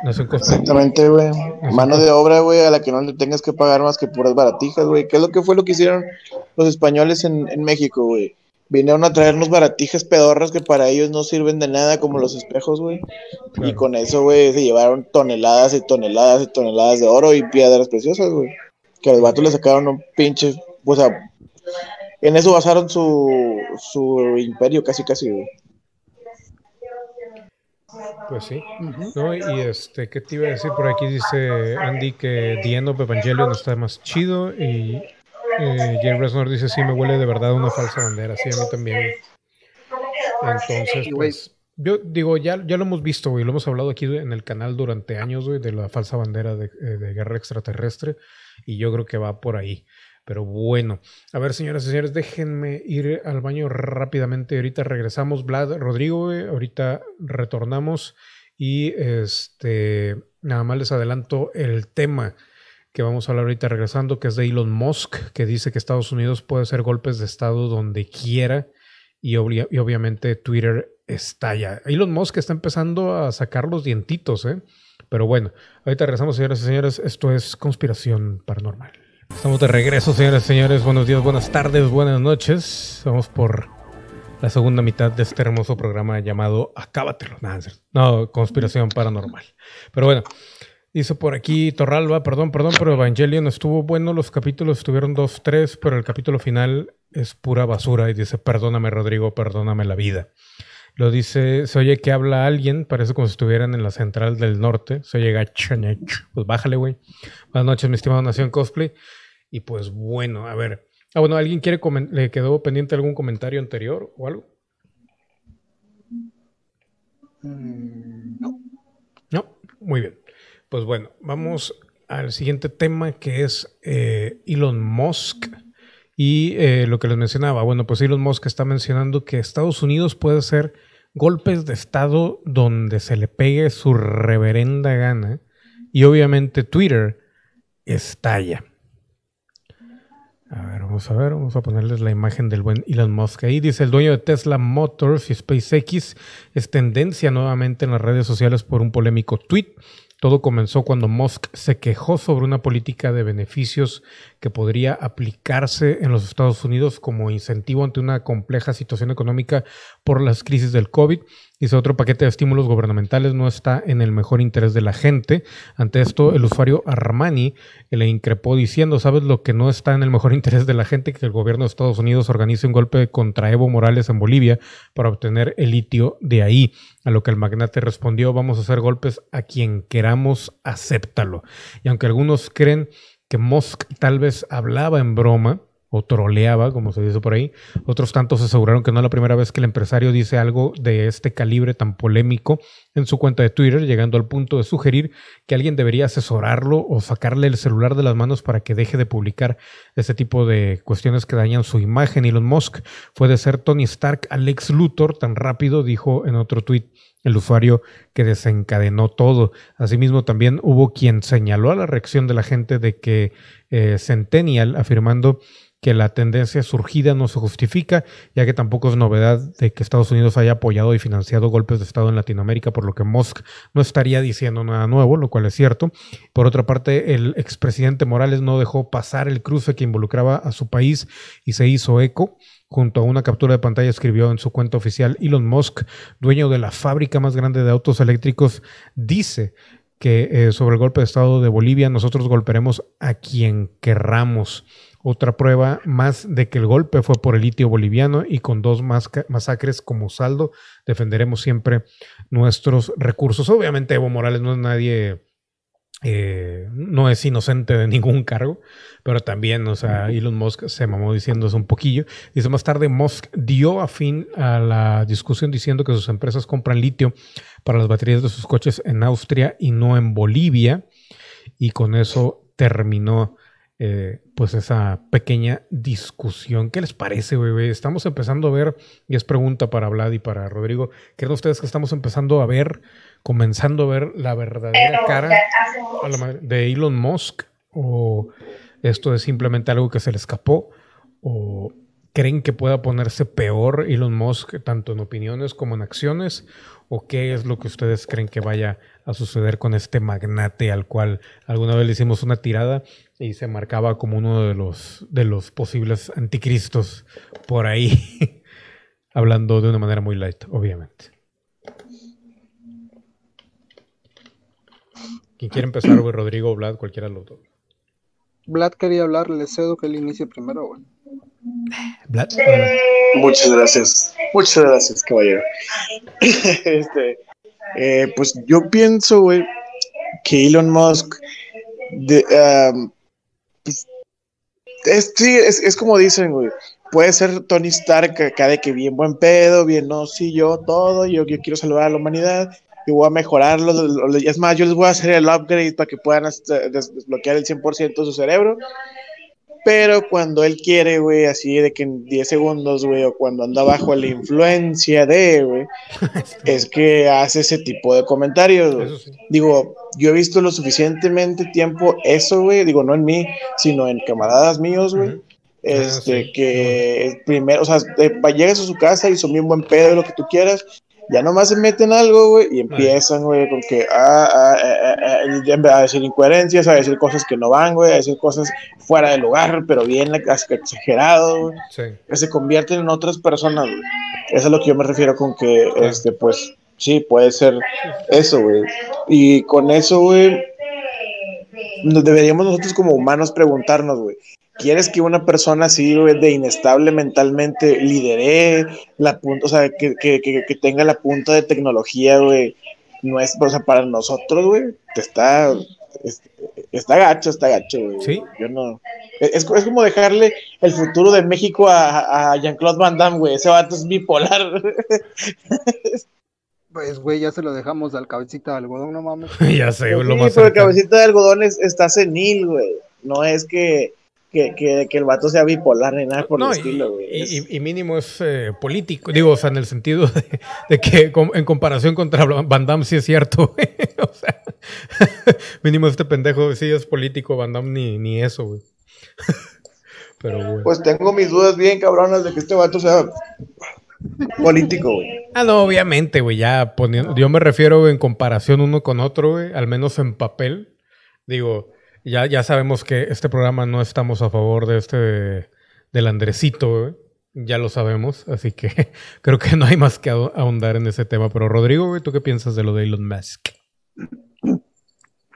No Exactamente, güey. Mano de obra, güey, a la que no le tengas que pagar más que puras baratijas, güey. ¿Qué es lo que fue lo que hicieron los españoles en, en México, güey? Vinieron a traernos baratijas pedorras que para ellos no sirven de nada, como los espejos, güey. Y con eso, güey, se llevaron toneladas y toneladas y toneladas de oro y piedras preciosas, güey. Que los vatos le sacaron un pinche, o sea, en eso basaron su, su imperio casi, casi, güey. Pues sí. ¿No? Y este, ¿qué te iba a decir? Por aquí dice Andy que The End of Evangelion está más chido y eh, Jerry Resnor dice, sí, me huele de verdad una falsa bandera. Sí, a mí también. Entonces, pues, yo digo, ya, ya lo hemos visto, güey, lo hemos hablado aquí en el canal durante años, güey, de la falsa bandera de, eh, guerra extraterrestre, y yo creo que va por ahí. Pero bueno, a ver, señoras y señores, déjenme ir al baño rápidamente. Ahorita regresamos, Vlad, Rodrigo, ahorita retornamos y este, nada más les adelanto el tema que vamos a hablar ahorita regresando, que es de Elon Musk, que dice que Estados Unidos puede hacer golpes de Estado donde quiera y, obviamente Twitter estalla. Elon Musk está empezando a sacar los dientitos, ¿eh? Pero bueno, ahorita regresamos, señoras y señores. Esto es Conspiración Paranormal. Estamos de regreso, señoras y señores. Buenos días, buenas tardes, buenas noches. Vamos por la segunda mitad de este hermoso programa llamado Acábatelo. no, Conspiración Paranormal. Pero bueno, Dice por aquí Torralba, perdón, perdón, pero Evangelion estuvo bueno, los capítulos estuvieron dos, tres, pero el capítulo final es pura basura y dice, perdóname Rodrigo, perdóname la vida. Lo dice, se oye que habla alguien, parece como si estuvieran en la central del norte, se oye gacho, pues bájale, güey. Buenas noches, mi estimado Nación Cosplay. Y pues bueno, a ver. Ah, bueno, ¿alguien quiere le quedó pendiente algún comentario anterior o algo? Mm, no. No, muy bien. Pues bueno, vamos al siguiente tema que es eh, Elon Musk y eh, lo que les mencionaba. Bueno, pues Elon Musk está mencionando que Estados Unidos puede hacer golpes de Estado donde se le pegue su reverenda gana y obviamente Twitter estalla. A ver, vamos a ver, vamos a ponerles la imagen del buen Elon Musk ahí. Dice el dueño de Tesla Motors y SpaceX es tendencia nuevamente en las redes sociales por un polémico tweet todo comenzó cuando Musk se quejó sobre una política de beneficios que podría aplicarse en los Estados Unidos como incentivo ante una compleja situación económica por las crisis del COVID Dice otro paquete de estímulos gubernamentales no está en el mejor interés de la gente. Ante esto, el usuario Armani le increpó diciendo, ¿sabes lo que no está en el mejor interés de la gente? Que el gobierno de Estados Unidos organice un golpe contra Evo Morales en Bolivia para obtener el litio de ahí. A lo que el magnate respondió, vamos a hacer golpes a quien queramos, acéptalo. Y aunque algunos creen que Musk tal vez hablaba en broma, o troleaba, como se dice por ahí. Otros tantos aseguraron que no es la primera vez que el empresario dice algo de este calibre tan polémico en su cuenta de Twitter, llegando al punto de sugerir que alguien debería asesorarlo o sacarle el celular de las manos para que deje de publicar este tipo de cuestiones que dañan su imagen. Elon Musk fue de ser Tony Stark a Lex Luthor tan rápido, dijo en otro tweet el usuario que desencadenó todo. Asimismo, también hubo quien señaló a la reacción de la gente de que eh, Centennial, afirmando que la tendencia surgida no se justifica, ya que tampoco es novedad de que Estados Unidos haya apoyado y financiado golpes de Estado en Latinoamérica, por lo que Musk no estaría diciendo nada nuevo, lo cual es cierto. Por otra parte, el expresidente Morales no dejó pasar el cruce que involucraba a su país y se hizo eco. Junto a una captura de pantalla escribió en su cuenta oficial Elon Musk, dueño de la fábrica más grande de autos eléctricos, dice que eh, sobre el golpe de Estado de Bolivia nosotros golpearemos a quien querramos. Otra prueba más de que el golpe fue por el litio boliviano y con dos masacres como saldo defenderemos siempre nuestros recursos. Obviamente Evo Morales no es nadie, eh, no es inocente de ningún cargo, pero también, o sea, Elon Musk se mamó diciendo eso un poquillo. Dice más tarde, Musk dio a fin a la discusión diciendo que sus empresas compran litio para las baterías de sus coches en Austria y no en Bolivia. Y con eso terminó eh, pues esa pequeña discusión. ¿Qué les parece, bebé? Estamos empezando a ver, y es pregunta para Vlad y para Rodrigo, ¿creen ustedes que estamos empezando a ver, comenzando a ver la verdadera cara de Elon Musk? ¿O esto es simplemente algo que se le escapó? ¿O creen que pueda ponerse peor Elon Musk tanto en opiniones como en acciones? ¿O qué es lo que ustedes creen que vaya a suceder con este magnate al cual alguna vez le hicimos una tirada y se marcaba como uno de los, de los posibles anticristos por ahí, hablando de una manera muy light, obviamente. ¿Quién quiere empezar, güey? Rodrigo o Vlad, cualquiera de los dos. Vlad quería hablar, le cedo que él inicie primero, güey. Vlad. Muchas gracias. Muchas gracias, caballero. este, eh, pues yo pienso, güey, que Elon Musk de, pues, es, sí, es, como dicen. Puede ser Tony Stark acá de que bien buen pedo, bien, no, sí, yo todo, yo, yo quiero salvar a la humanidad y voy a mejorarlo. Es más, yo les voy a hacer el upgrade para que puedan este, desbloquear el 100% de su cerebro pero cuando él quiere, güey, así de que en 10 segundos, güey, o cuando anda bajo la influencia de, güey, es que hace ese tipo de comentarios. Digo, yo he visto lo suficientemente tiempo eso, güey, digo, no en mí, sino en camaradas míos, güey. Este, ah, que primero, o sea, llegas a su casa y son bien buen pedo, lo que tú quieras, ya nomás se meten algo, güey, y empiezan, güey, con que, ah, ah, ah, ah, a decir incoherencias, a decir cosas que no van, güey, a decir cosas fuera de lugar, pero bien exagerado, güey. Que se convierten en otras personas, güey. Eso es a lo que yo me refiero con que, este, pues, sí, puede ser eso, güey. Y con eso, güey, deberíamos nosotros como humanos preguntarnos, güey, ¿Quieres que una persona así, güey, de inestable mentalmente lidere la punta, o sea, que, que, que, tenga la punta de tecnología, güey? No es, o sea, para nosotros, güey, está, está gacho, está gacho, güey. Sí. Yo no. Es, es, como dejarle el futuro de México a, a Jean-Claude Van Damme, güey. Ese vato es bipolar. Pues, güey, ya se lo dejamos al cabecita de algodón, no mames. ya sé, lo más. pero el cabecita de algodón está senil, güey. No es que que, que, que, el vato sea bipolar ni nada por el estilo, güey. Y, mínimo es eh, político, digo, o sea, en el sentido de, que en comparación contra Van Damme sí es cierto, güey. O sea, mínimo este pendejo sí es político, Van Damme ni, ni eso, güey. Pero, güey. Pues tengo mis dudas bien cabronas de que este vato sea político, güey. Ah, no, obviamente, güey, ya poniendo, yo me refiero en comparación uno con otro, güey, al menos en papel. Digo, ya, ya sabemos que este programa no estamos a favor de este del Andresito, ya lo sabemos, así que creo que no hay más que ahondar en ese tema. Pero Rodrigo, ¿tú qué piensas de lo de Elon Musk?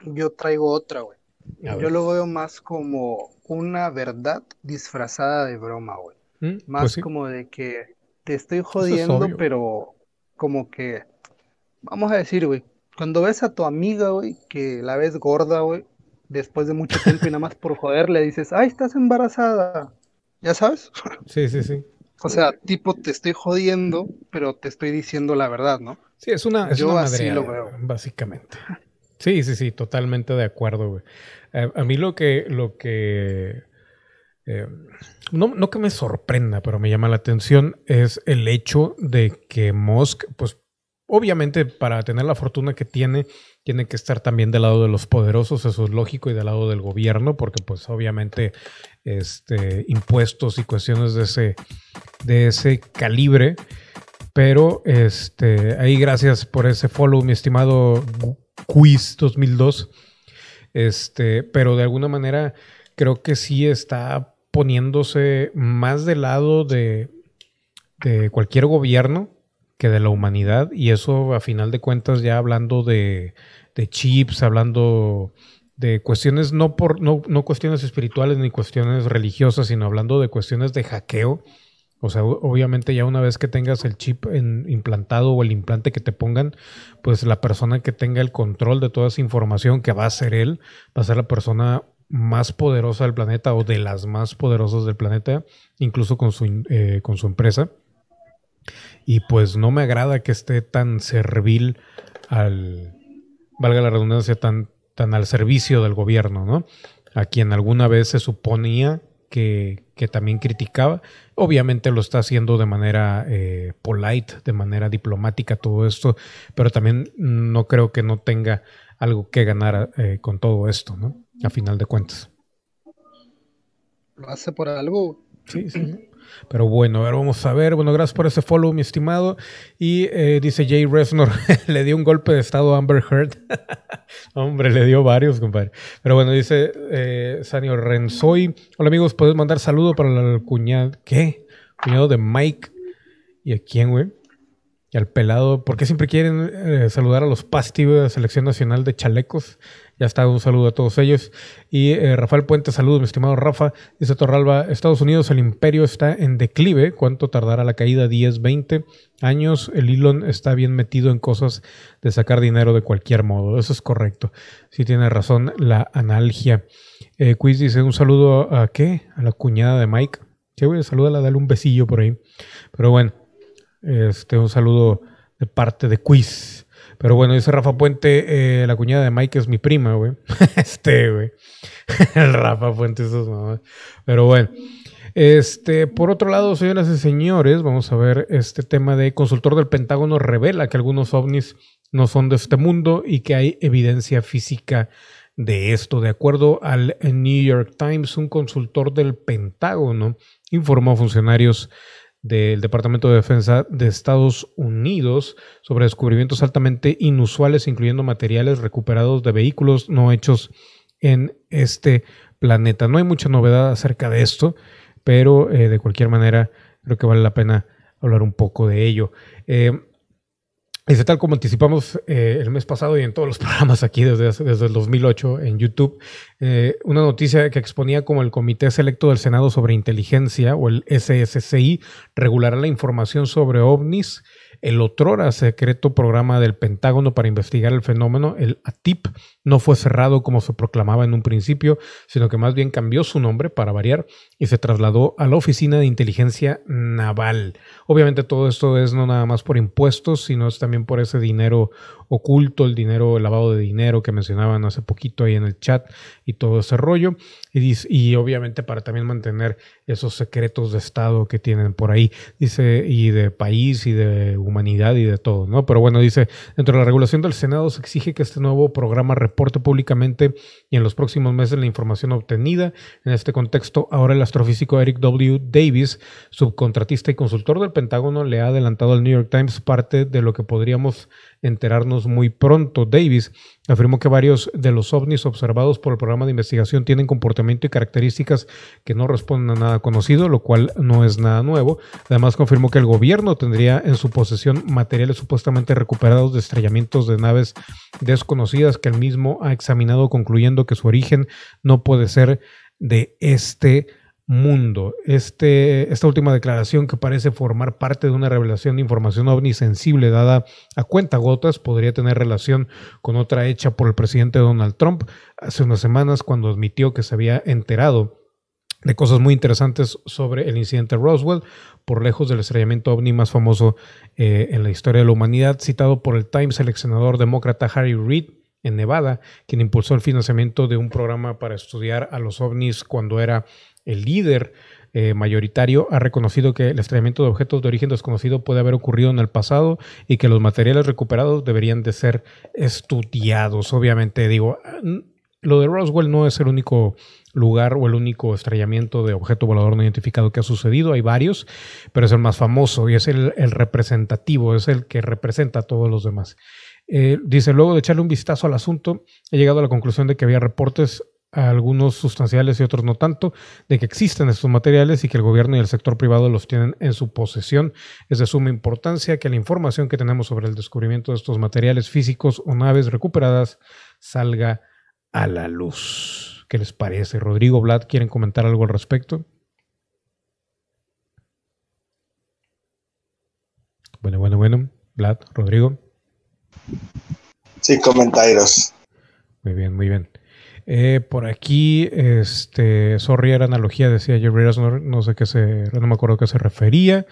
Yo traigo otra, güey. Yo lo veo más como una verdad disfrazada de broma, güey. Mm, pues más como de que te estoy jodiendo, pero como que, vamos a decir, güey, cuando ves a tu amiga, güey, que la ves gorda, güey, después de mucho tiempo y nada más por joder le dices, ay, estás embarazada. ¿Ya sabes? Sí, sí, sí. O sea, tipo, te estoy jodiendo, pero te estoy diciendo la verdad, ¿no? Sí, es una, es Yo así lo veo. básicamente. Sí, sí, sí, totalmente de acuerdo, güey. A, mí lo que, lo que, eh, no, no que me sorprenda, pero me llama la atención es el hecho de que Musk, pues, obviamente para tener la fortuna que tiene, tiene que estar también del lado de los poderosos, eso es lógico, y del lado del gobierno, porque pues obviamente este, impuestos y cuestiones de ese, de ese calibre. Pero este, ahí gracias por ese follow, mi estimado Quiz 2002. Este, pero de alguna manera creo que sí está poniéndose más del lado de, de cualquier gobierno que de la humanidad y eso a final de cuentas ya hablando de, chips, hablando de cuestiones, no, por, no, no cuestiones espirituales ni cuestiones religiosas, sino hablando de cuestiones de hackeo. O sea, obviamente ya una vez que tengas el chip implantado o el implante que te pongan, pues la persona que tenga el control de toda esa información, que va a ser él, va a ser la persona más poderosa del planeta o de las más poderosas del planeta, incluso con su, eh, con su empresa. Y pues no me agrada que esté tan servil al, valga la redundancia, tan, tan al servicio del gobierno, ¿no? A quien alguna vez se suponía que, también criticaba. Obviamente lo está haciendo de manera eh, polite, de manera diplomática, todo esto, pero también no creo que no tenga algo que ganar eh, con todo esto, ¿no? A final de cuentas. Lo hace por algo. Sí, sí. Pero bueno, a ver, vamos a ver. Bueno, gracias por ese follow, mi estimado. Y eh, dice Jay Resnor, le dio un golpe de estado a Amber Heard. Hombre, le dio varios, compadre. Pero bueno, dice eh, Sanio. Hola amigos, ¿puedes mandar saludo para el cuñado? ¿Qué? Cuñado de Mike. ¿Y a quién, güey? Y al pelado. ¿Por qué siempre quieren eh, saludar a los Pasti de la Selección Nacional de Chalecos? Ya está, un saludo a todos ellos. Y eh, Rafael Puente, saludos, mi estimado Rafa. Dice Torralba, Estados Unidos, el imperio está en declive. ¿Cuánto tardará la caída? 10, 20 años. El Elon está bien metido en cosas de sacar dinero de cualquier modo. Eso es correcto. Sí tiene razón la analgia. Eh, Quiz dice un saludo a, qué? A la cuñada de Mike. Sí, voy a saludar, dale un besillo por ahí. Pero bueno, este, un saludo de parte de Quiz. Pero bueno, dice Rafa Puente, eh, la cuñada de Mike es mi prima, güey. este, güey. El Rafa Puente, esos mamás. Pero bueno. Este, por otro lado, señoras y señores, vamos a ver este tema de consultor del Pentágono revela que algunos ovnis no son de este mundo y que hay evidencia física de esto. De acuerdo al New York Times, un consultor del Pentágono informó a funcionarios del Departamento de Defensa de Estados Unidos sobre descubrimientos altamente inusuales, incluyendo materiales recuperados de vehículos no hechos en este planeta. No hay mucha novedad acerca de esto, pero eh, de cualquier manera creo que vale la pena hablar un poco de ello. Eh, Dice, tal como anticipamos eh, el mes pasado y en todos los programas aquí desde, desde el 2008 en YouTube, eh, una noticia que exponía como el Comité Selecto del Senado sobre Inteligencia o el SSCI regulará la información sobre ovnis, el otrora secreto programa del Pentágono para investigar el fenómeno, el ATIP, no fue cerrado como se proclamaba en un principio, sino que más bien cambió su nombre para variar y se trasladó a la Oficina de Inteligencia Naval. Obviamente todo esto es no nada más por impuestos, sino es también por ese dinero oculto, el dinero, el lavado de dinero que mencionaban hace poquito ahí en el chat y todo ese rollo. Y, y obviamente para también mantener esos secretos de Estado que tienen por ahí, dice, y de país y de humanidad y de todo, ¿no? Pero bueno, dice, dentro de la regulación del Senado se exige que este nuevo programa reporte públicamente y en los próximos meses la información obtenida. En este contexto, ahora el astrofísico Eric W. Davis, subcontratista y consultor del Pentágono, le ha adelantado al New York Times parte de lo que podríamos enterarnos muy pronto. Davis afirmó que varios de los ovnis observados por el programa de investigación tienen comportamiento y características que no responden a nada conocido, lo cual no es nada nuevo. Además confirmó que el gobierno tendría en su posesión materiales supuestamente recuperados de estrellamientos de naves desconocidas que él mismo ha examinado concluyendo que su origen no puede ser de este mundo. Este, esta última declaración que parece formar parte de una revelación de información ovni sensible dada a cuenta gotas podría tener relación con otra hecha por el presidente Donald Trump hace unas semanas cuando admitió que se había enterado de cosas muy interesantes sobre el incidente Roswell, por lejos del estrellamiento ovni más famoso eh, en la historia de la humanidad, citado por el Times el senador demócrata Harry Reid en Nevada, quien impulsó el financiamiento de un programa para estudiar a los ovnis cuando era el líder eh, mayoritario ha reconocido que el estrellamiento de objetos de origen desconocido puede haber ocurrido en el pasado y que los materiales recuperados deberían de ser estudiados. Obviamente, digo, lo de Roswell no es el único lugar o el único estrellamiento de objeto volador no identificado que ha sucedido, hay varios, pero es el más famoso y es el, representativo, es el que representa a todos los demás. Eh, dice, luego de echarle un vistazo al asunto, he llegado a la conclusión de que había reportes algunos sustanciales y otros no tanto, de que existen estos materiales y que el gobierno y el sector privado los tienen en su posesión. Es de suma importancia que la información que tenemos sobre el descubrimiento de estos materiales físicos o naves recuperadas salga a la luz. ¿Qué les parece? Rodrigo, Vlad, ¿quieren comentar algo al respecto? Bueno, bueno, bueno. Vlad, Rodrigo. Sí, comentarios. Muy bien, muy bien. Eh, por aquí, este, sorry, era analogía, decía Jerry no, no, sé qué se, no me acuerdo qué se refería.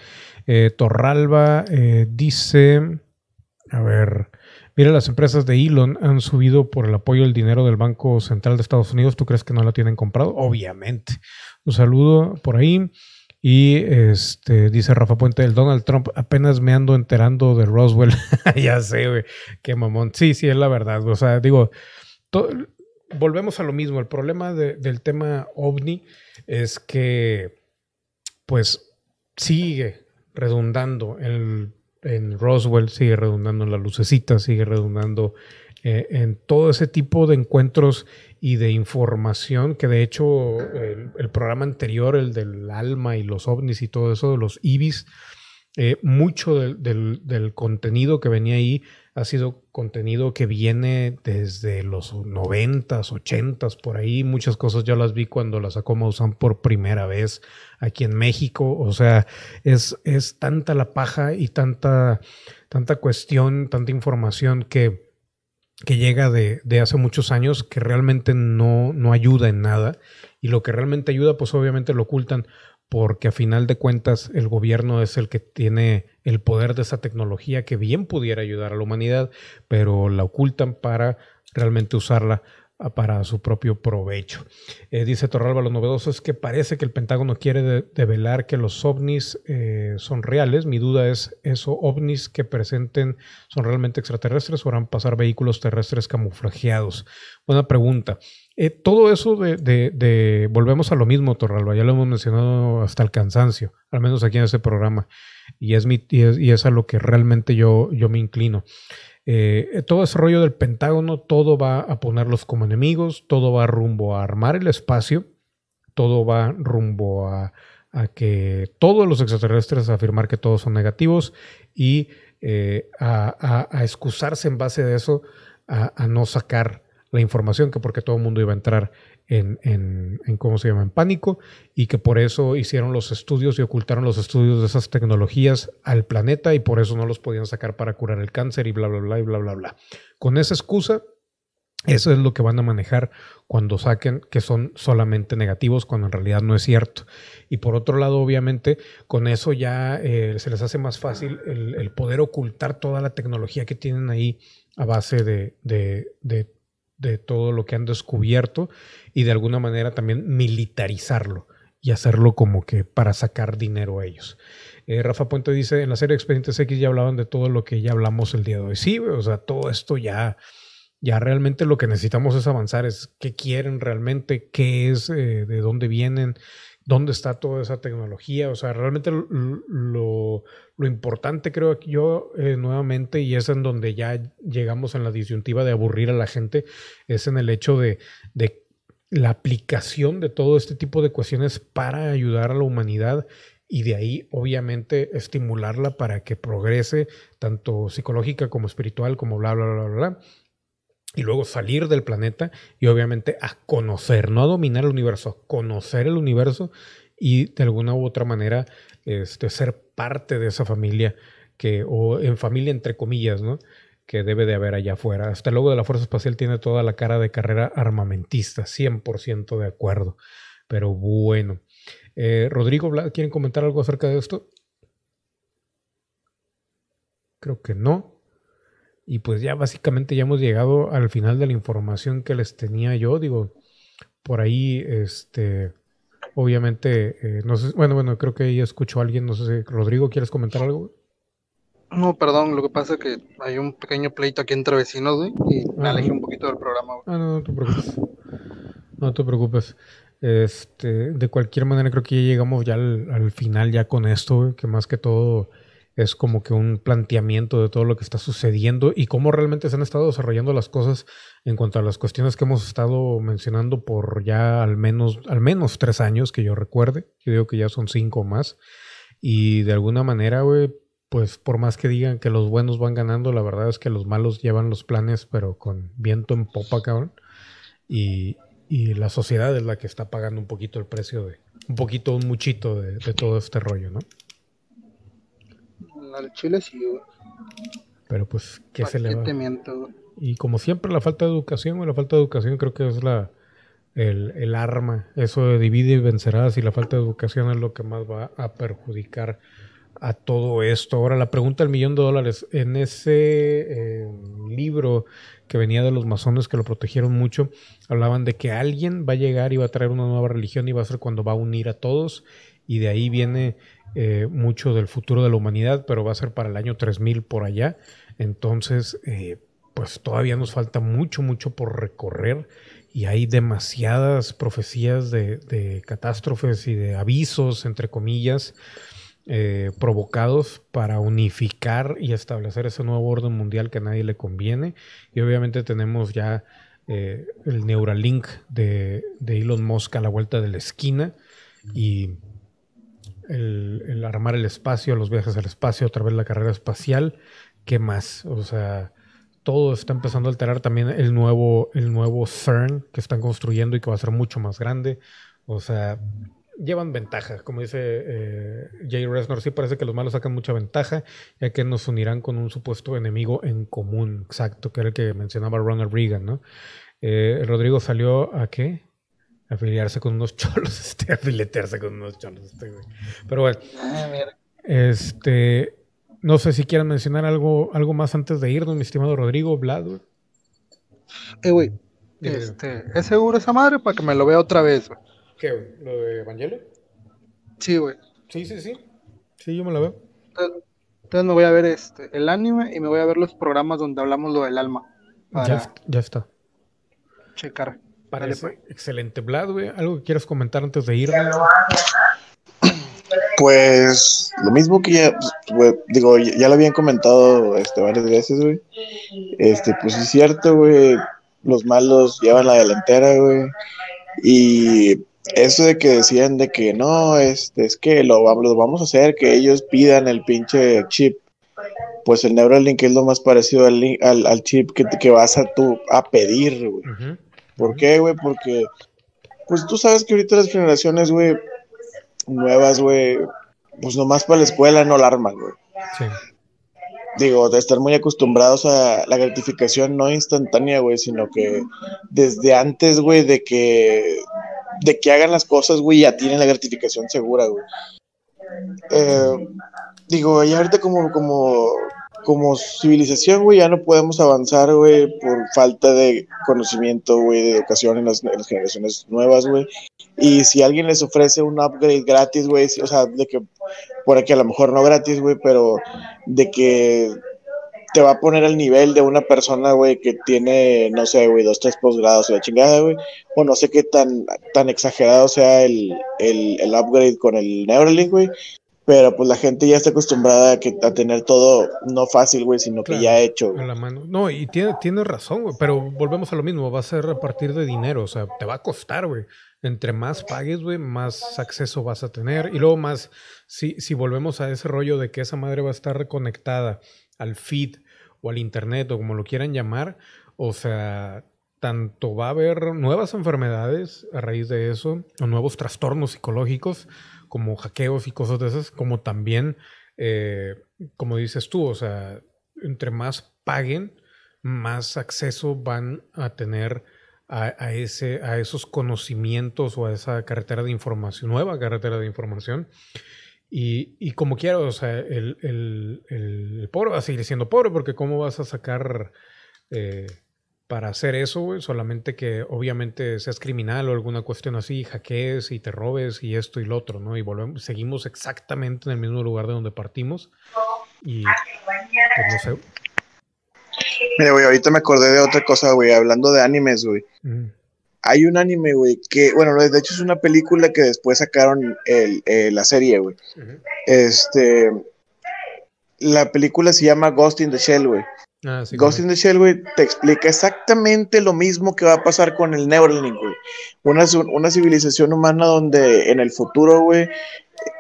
Eh, Torralba eh, dice, a ver, mira, las empresas de Elon han subido por el apoyo del dinero del Banco Central de Estados Unidos. ¿Tú crees que no la tienen comprado? Obviamente. Un saludo por ahí. Y este dice Rafa Puente, el Donald Trump apenas me ando enterando de Roswell. ya sé, güey, qué mamón. Sí, sí, es la verdad. O sea, digo, todo, volvemos a lo mismo. El problema del tema ovni es que, pues, sigue redundando en, Roswell, sigue redundando en la lucecita, sigue redundando eh, en todo ese tipo de encuentros y de información que de hecho el, programa anterior, el del alma y los ovnis y todo eso, de los IBIS, eh, mucho del, del, contenido que venía ahí ha sido contenido que viene desde los noventas, ochentas, por ahí. Muchas cosas yo las vi cuando las sacó Maussan por primera vez aquí en México. O sea, es, es tanta la paja y tanta, tanta cuestión, tanta información que, que llega de, de, hace muchos años que realmente no, no ayuda en nada. Y lo que realmente ayuda, pues obviamente lo ocultan porque a final de cuentas el gobierno es el que tiene el poder de esa tecnología que bien pudiera ayudar a la humanidad, pero la ocultan para realmente usarla ah, para su propio provecho. Eh, dice Torralba, lo novedoso es que parece que el Pentágono quiere develar que los ovnis eh, son reales. Mi duda es, ¿esos ovnis que presenten son realmente extraterrestres o harán pasar vehículos terrestres camuflajeados? Buena pregunta. Eh, todo eso de, volvemos a lo mismo, Torralba, ya lo hemos mencionado hasta el cansancio, al menos aquí en este programa, y es, y es, a lo que realmente yo, yo me inclino. Eh, todo ese rollo del Pentágono, todo va a ponerlos como enemigos, todo va rumbo a armar el espacio, todo va rumbo a, que todos los extraterrestres a afirmar que todos son negativos y eh, a, excusarse en base de eso, a no sacar la información, que porque todo el mundo iba a entrar en, en, ¿cómo se llama?, en pánico, y que por eso hicieron los estudios y ocultaron los estudios de esas tecnologías al planeta y por eso no los podían sacar para curar el cáncer y bla, bla, bla, y bla, bla, bla. Con esa excusa Eso es lo que van a manejar cuando saquen que son solamente negativos, cuando en realidad no es cierto. Y por otro lado, obviamente, con eso ya eh, se les hace más fácil el, poder ocultar toda la tecnología que tienen ahí a base de, todo lo que han descubierto y de alguna manera también militarizarlo y hacerlo como que para sacar dinero a ellos. Eh, Rafa Puente dice, en la serie Expedientes X ya hablaban de todo lo que ya hablamos el día de hoy. Sí, o sea, todo esto ya ya realmente lo que necesitamos es avanzar, es qué quieren realmente, qué es, eh, de dónde vienen, dónde está toda esa tecnología. O sea, realmente lo, importante creo que yo eh, nuevamente, y es en donde ya llegamos en la disyuntiva de aburrir a la gente, es en el hecho de, de la aplicación de todo este tipo de cuestiones para ayudar a la humanidad y de ahí obviamente estimularla para que progrese tanto psicológica como espiritual como bla, bla, bla, bla, bla y luego salir del planeta y obviamente a conocer, no a dominar el universo, a conocer el universo y de alguna u otra manera este, ser parte de esa familia que, o en familia entre comillas, ¿no? que debe de haber allá afuera. Hasta luego de la Fuerza Espacial tiene toda la cara de carrera armamentista, 100% de acuerdo. Pero bueno. Eh, Rodrigo, ¿quieren comentar algo acerca de esto? Creo que no. Y pues ya básicamente ya hemos llegado al final de la información que les tenía yo. Digo, por ahí, este, obviamente, eh, no sé, bueno, bueno, creo que ahí escucho a alguien, no sé si, Rodrigo, ¿quieres comentar algo? No, perdón, lo que pasa es que hay un pequeño pleito aquí entre vecinos, güey, y me alejé un poquito del programa, Ah, no, no te preocupes. No te preocupes. Este, de cualquier manera, creo que ya llegamos ya al, al final ya con esto, que más que todo es como que un planteamiento de todo lo que está sucediendo y cómo realmente se han estado desarrollando las cosas en cuanto a las cuestiones que hemos estado mencionando por ya al menos, al menos tres años que yo recuerde. Yo digo que ya son cinco más. Y de alguna manera, güey, pues por más que digan que los buenos van ganando, la verdad es que los malos llevan los planes, pero con viento en popa, cabrón. Y, y la sociedad es la que está pagando un poquito el precio de, un poquito, un muchito de, de todo este rollo, ¿no? Al Chile sí, Pero pues, ¿qué se le va? Y como siempre, la falta de educación, la falta de educación creo que es la el, arma. Eso de divide y vencerás y la falta de educación es lo que más va a perjudicar a todo esto. Ahora, la pregunta del millón de dólares. En ese eh, libro que venía de los masones que lo protegieron mucho, hablaban de que alguien va a llegar y va a traer una nueva religión y va a ser cuando va a unir a todos. Y de ahí viene eh, mucho del futuro de la humanidad, pero va a ser para el año 3000 por allá. Entonces, eh, pues todavía nos falta mucho, mucho por recorrer y hay demasiadas profecías de, catástrofes y de avisos, entre comillas, eh, provocados para unificar y establecer ese nuevo orden mundial que a nadie le conviene. Y obviamente tenemos ya el Neuralink de, de Elon Musk a la vuelta de la esquina y el, armar el espacio, los viajes al espacio, otra vez la carrera espacial, ¿qué más? O sea, todo está empezando a alterar también el nuevo, el nuevo CERN que están construyendo y que va a ser mucho más grande. O sea, llevan ventaja, como dice eh, Jay Resnor, sí parece que los malos sacan mucha ventaja, ya que nos unirán con un supuesto enemigo en común, exacto, que era el que mencionaba Ronald Reagan, ¿no? Eh, Rodrigo salió a qué? Afiliarse con unos cholos, este, afiletearse con unos cholos, este, güey. Pero bueno, ah, este, no sé si quieran mencionar algo, algo más antes de irnos, mi estimado Rodrigo, Vlad, güey. Eh, güey, este, ¿es seguro esa madre para que me lo vea otra vez, güey? ¿Qué, güey? ¿Lo de Evangelio? Sí, güey. Sí, sí, sí. Sí, yo me lo veo. Entonces, me voy a ver este, el anime y me voy a ver los programas donde hablamos lo del alma. Ya, ya está. Checar. Parece pues. excelente. Vlad, güey, ¿algo que quieras comentar antes de ir? Pues lo mismo que ya, digo, ya lo habían comentado este, varias veces, güey. Este, pues es cierto, güey. Los malos llevan la delantera, güey. Y eso de que decían de que no, este, es que lo, lo vamos a hacer, que ellos pidan el pinche chip. Pues el Neuralink es lo más parecido al, al, chip que, que, vas a, tú, a pedir, güey. ¿Por qué, güey? Porque, pues tú sabes que ahorita las generaciones, güey, nuevas, güey, pues nomás para la escuela no la arman, güey. Sí. digo, de estar muy acostumbrados a la gratificación no instantánea, güey, sino que desde antes, güey, de que, de que hagan las cosas, güey, ya tienen la gratificación segura, güey. Eh, digo, y ahorita como, como, como civilización, güey, ya no podemos avanzar, güey, por falta de conocimiento, güey, de educación en las, generaciones nuevas, güey. Y si alguien les ofrece un upgrade gratis, güey, o sea, de que, por aquí a lo mejor no gratis, güey, pero de que te va a poner al nivel de una persona, güey, que tiene, no sé, güey, dos, tres posgrados o la chingada, güey, o no sé qué tan, tan exagerado sea el, el, el upgrade con el Neuralink, güey, pero pues la gente ya está acostumbrada a, que, a tener todo no fácil, güey, sino que ya hecho. En la mano. No, y tiene, tiene razón, güey, pero volvemos a lo mismo, va a ser a partir de dinero, o sea, te va a costar, güey. Entre más pagues, güey, más acceso vas a tener. Y luego más, si, si volvemos a ese rollo de que esa madre va a estar reconectada al feed o al internet o como lo quieran llamar, o sea, tanto va a haber nuevas enfermedades a raíz de eso, o nuevos trastornos psicológicos, como hackeos y cosas de esas, como también, eh, como dices tú, o sea, entre más paguen, más acceso van a tener a, ese, a esos conocimientos o a esa carretera de información, nueva carretera de información. Y, como quiero, o sea, el, el, pobre va a seguir siendo pobre porque cómo vas a sacar... Eh, para hacer eso, güey. Solamente que obviamente seas criminal o alguna cuestión así, hackees y te robes y esto y lo otro, ¿no? Y volvemos, seguimos exactamente en el mismo lugar de donde partimos. Y pues no sé. Mira, güey, ahorita me acordé de otra cosa, güey, hablando de animes, güey. Hay un anime, güey, que, bueno, de hecho es una película que después sacaron el, eh, la serie, güey. Este, la película se llama Ghost in the Shell, güey. Ah, Ghost in the Shell, güey, te explica exactamente lo mismo que va a pasar con el Neuralink, güey. Una, una civilización humana donde en el futuro, güey,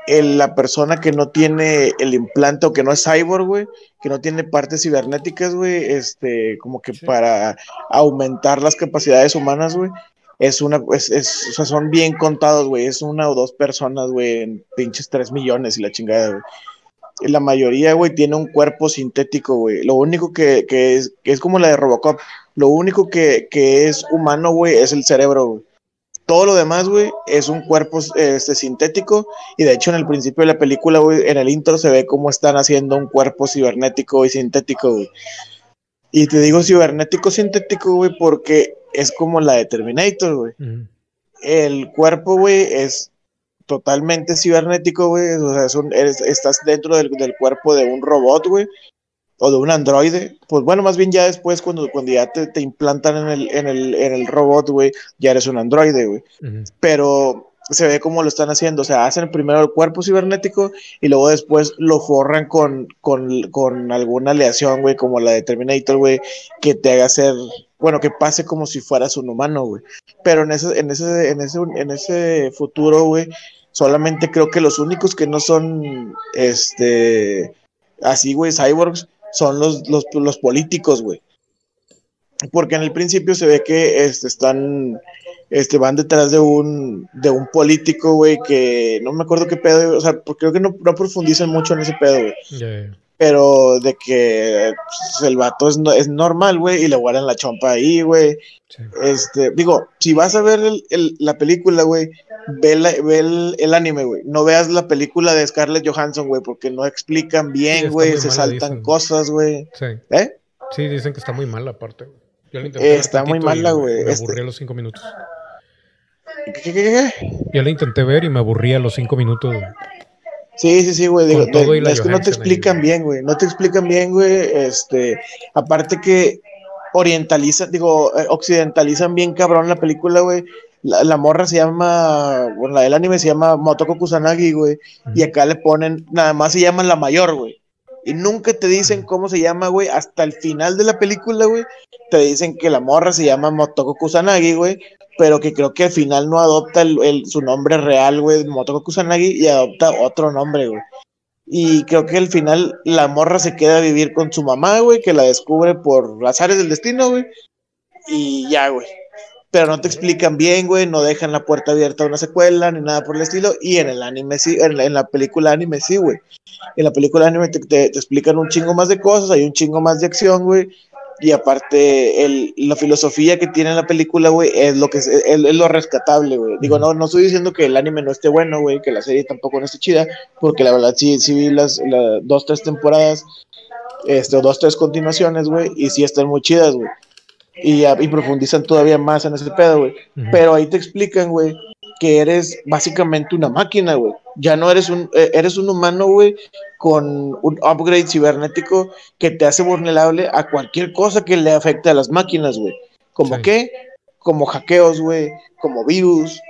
la persona que no tiene el implante o que no es cyborg, güey, que no tiene partes cibernéticas, güey, este, como que para aumentar las capacidades humanas, güey, es una, es, es, o sea, son bien contados, güey, es una o dos personas, güey, en pinches tres millones y la chingada, güey la mayoría, güey, tiene un cuerpo sintético, güey. Lo único que, es, que es como la de Robocop. Lo único que, es humano, güey, es el cerebro, güey. Todo lo demás, güey, es un cuerpo este, sintético. Y de hecho, en el principio de la película, güey, en el intro se ve cómo están haciendo un cuerpo cibernético y sintético, güey. Y te digo cibernético sintético, güey, porque es como la de Terminator, güey. El cuerpo, güey, es totalmente cibernético, güey. O sea, estás dentro del, cuerpo de un robot, güey. O de un androide. Pues bueno, más bien ya después, cuando, cuando ya te, implantan en el, en el, en el robot, güey, ya eres un androide, güey. Pero se ve cómo lo están haciendo. O sea, hacen primero el cuerpo cibernético y luego después lo forran con, con, alguna aleación, güey, como la de Terminator, güey, que te haga hacer, bueno, que pase como si fueras un humano, güey. Pero en ese, en ese, en ese, en ese futuro, güey, Solamente creo que los únicos que no son, este, así, güey, cyborgs, son los, los, los políticos, güey. Porque en el principio se ve que este, están, este, van detrás de un, de un político, güey, que no me acuerdo qué pedo, o sea, porque creo que no, no profundizan mucho en ese pedo, güey pero de que pues, el vato es, es normal, güey, y le guardan la chompa ahí, güey. Este, digo, si vas a ver el, la película, güey, ve, ve el, anime, güey. No veas la película de Scarlett Johansson, güey, porque no explican bien, güey, se saltan cosas, güey. Sí. ¿Eh? Sí, dicen que está muy mala aparte, güey. Yo intenté está muy mala, güey. Me aburrí a los cinco minutos. Yo la intenté ver y me aburrí a los cinco minutos. Güey. Sí, sí, sí, güey. es que no te explican bien, güey. No te explican bien, güey. Este, aparte que orientalizan, digo, eh, occidentalizan bien cabrón la película, güey. La, morra se llama, bueno, la del anime se llama Motoko Kusanagi, güey. Y acá le ponen, nada más se llama la mayor, güey. Y nunca te dicen cómo se llama, güey. Hasta el final de la película, güey. Te dicen que la morra se llama Motoko Kusanagi, güey pero que creo que al final no adopta el, su nombre real, güey, Motoko Kusanagi, y adopta otro nombre, güey. Y creo que al final la morra se queda a vivir con su mamá, güey, que la descubre por las áreas del destino, güey. Y ya, güey. pero no te explican bien, güey, no dejan la puerta abierta a una secuela ni nada por el estilo. Y en el anime sí, en la, película anime sí, güey. En la película anime te, explican un chingo más de cosas, hay un chingo más de acción, güey. Y aparte, el, la filosofía que tiene la película, güey, es lo que es, es, lo rescatable, güey. Digo, no, no estoy diciendo que el anime no esté bueno, güey, que la serie tampoco no esté chida, porque la verdad sí, sí vi las, las dos, tres temporadas, este, dos, tres continuaciones, güey, y sí están muy chidas, güey y, y profundizan todavía más en ese pedo, güey. Pero ahí te explican, güey, que eres básicamente una máquina, güey. Ya no eres un, eh, eres un humano, güey, con un upgrade cibernético que te hace vulnerable a cualquier cosa que le afecte a las máquinas, güey. ¿Como qué? Como hackeos, güey, como virus,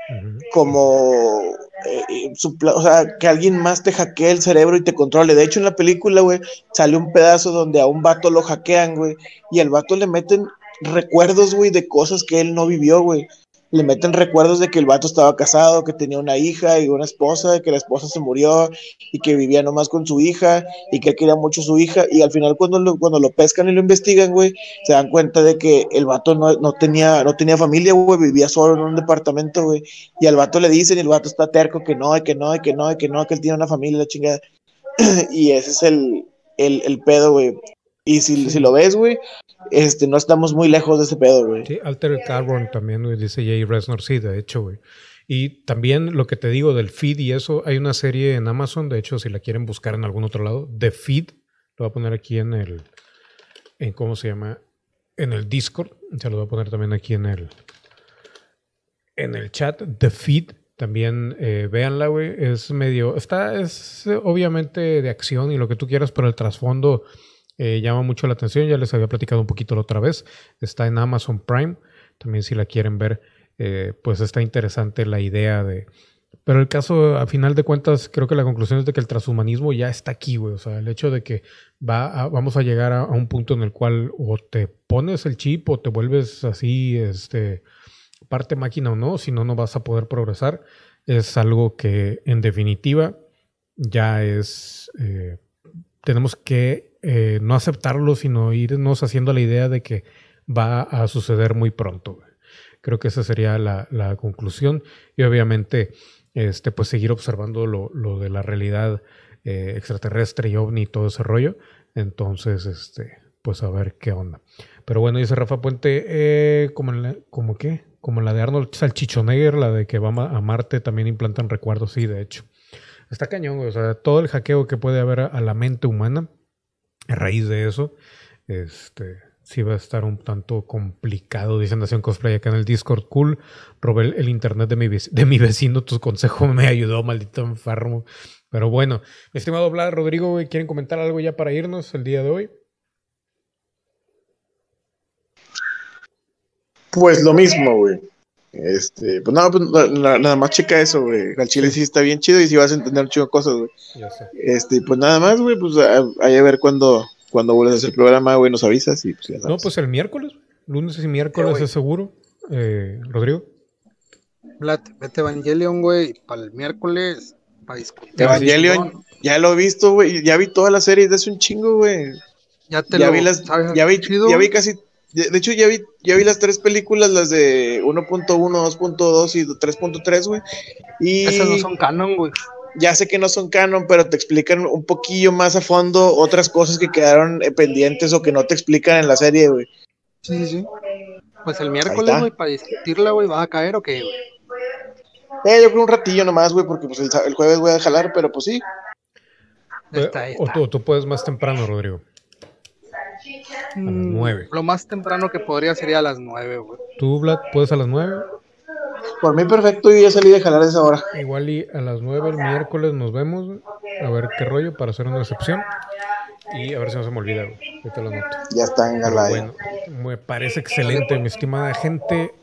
como eh, o sea, que alguien más te hackee el cerebro y te controle. De hecho, en la película, güey, sale un pedazo donde a un vato lo hackean, güey, y al vato le meten recuerdos, güey, de cosas que él no vivió, güey. Le meten recuerdos de que el vato estaba casado, que tenía una hija y una esposa, que la esposa se murió y que vivía nomás con su hija y que quería mucho su hija. Y al final, cuando lo, cuando lo pescan y lo investigan, güey, se dan cuenta de que el vato no, no tenía, no tenía familia, güey, vivía solo en un departamento, güey. Y al vato le dicen, y el vato está terco que no, que no, que no, que no, que él tiene una familia, la chingada. y ese es el, el, el pedo, güey. Y si, si lo ves, güey, este, no estamos muy lejos de ese pedo, güey. Sí, Carbon también, dice Jay Resnor, sí, de hecho, güey. Y también lo que te digo del feed y eso, hay una serie en Amazon, de hecho, si la quieren buscar en algún otro lado, The Feed, lo voy a poner aquí en el, en cómo se llama, en el Discord, se lo voy a poner también aquí en el, en el chat, The Feed, también eh, véanla, güey, es medio, está, es obviamente de acción y lo que tú quieras, pero el trasfondo eh, llama mucho la atención, ya les había platicado un poquito la otra vez, está en Amazon Prime, también si la quieren ver, eh, pues está interesante la idea de... Pero el caso, a final de cuentas, creo que la conclusión es de que el transhumanismo ya está aquí, güey. O sea, el hecho de que va vamos a llegar a, un punto en el cual o te pones el chip o te vuelves así, este, parte máquina o no, si no, no vas a poder progresar. Es algo que, en definitiva, ya es... Eh, tenemos que eh, no aceptarlo, sino irnos haciendo la idea de que va a suceder muy pronto. Creo que esa sería la, conclusión. Y obviamente, este, pues seguir observando lo, de la realidad eh, extraterrestre y ovni y todo ese rollo. Entonces, este, pues a ver qué onda. Pero bueno, dice Rafa Puente, eh, como, la, qué? Como la de Arnold Salchichonegger, la de que va a Marte, también implantan recuerdos, sí, de hecho. Está cañón, o sea, todo el hackeo que puede haber a la mente humana a raíz de eso, este, sí va a estar un tanto complicado. Dice Nación Cosplay acá en el Discord. Cool. Robé el internet de mi, de mi vecino. Tu consejo me ayudó, maldito enfermo. Pero bueno, estimado Vlad, Rodrigo, ¿quieren comentar algo ya para irnos el día de hoy? Pues lo mismo, güey. Este, pues nada, pues nada más checa eso, güey. Al chile sí está bien chido y si vas a entender un cosas, güey. Este, pues nada más, güey, pues ahí a ver cuando, cuando vuelves a hacer el programa, güey, nos avisas y pues No, pues el miércoles, lunes y miércoles es seguro. Eh, Rodrigo. Vlad, vete Evangelion, güey, para el miércoles, para discutir. Evangelion, ya lo he visto, güey, ya vi toda la serie desde un chingo, güey. Ya te ya vi las, ya vi, ya vi casi de hecho, ya vi, ya vi las tres películas, las de 1.1, 2.2 y 3.3, güey. Y Esas no son canon, güey. Ya sé que no son canon, pero te explican un poquillo más a fondo otras cosas que quedaron eh, pendientes o que no te explican en la serie, güey. Sí, sí. Pues el miércoles, güey, para discutirla, güey, ¿va a caer o qué, güey? Eh, yo creo un ratillo nomás, güey, porque pues el, jueves voy a jalar, pero pues sí. O, tú, tú puedes más temprano, Rodrigo. A las 9. Mm, lo más temprano que podría sería a las 9, güey. ¿Tú, Vlad, puedes a las 9? Por mí perfecto, y ya salí de jalar a esa hora. Igual y a las 9 el miércoles nos vemos, a ver qué rollo para hacer una excepción. Y a ver si no se me olvida, güey. Ahorita lo noto. Ya está en Galay. Bueno, me parece excelente, mi estimada gente.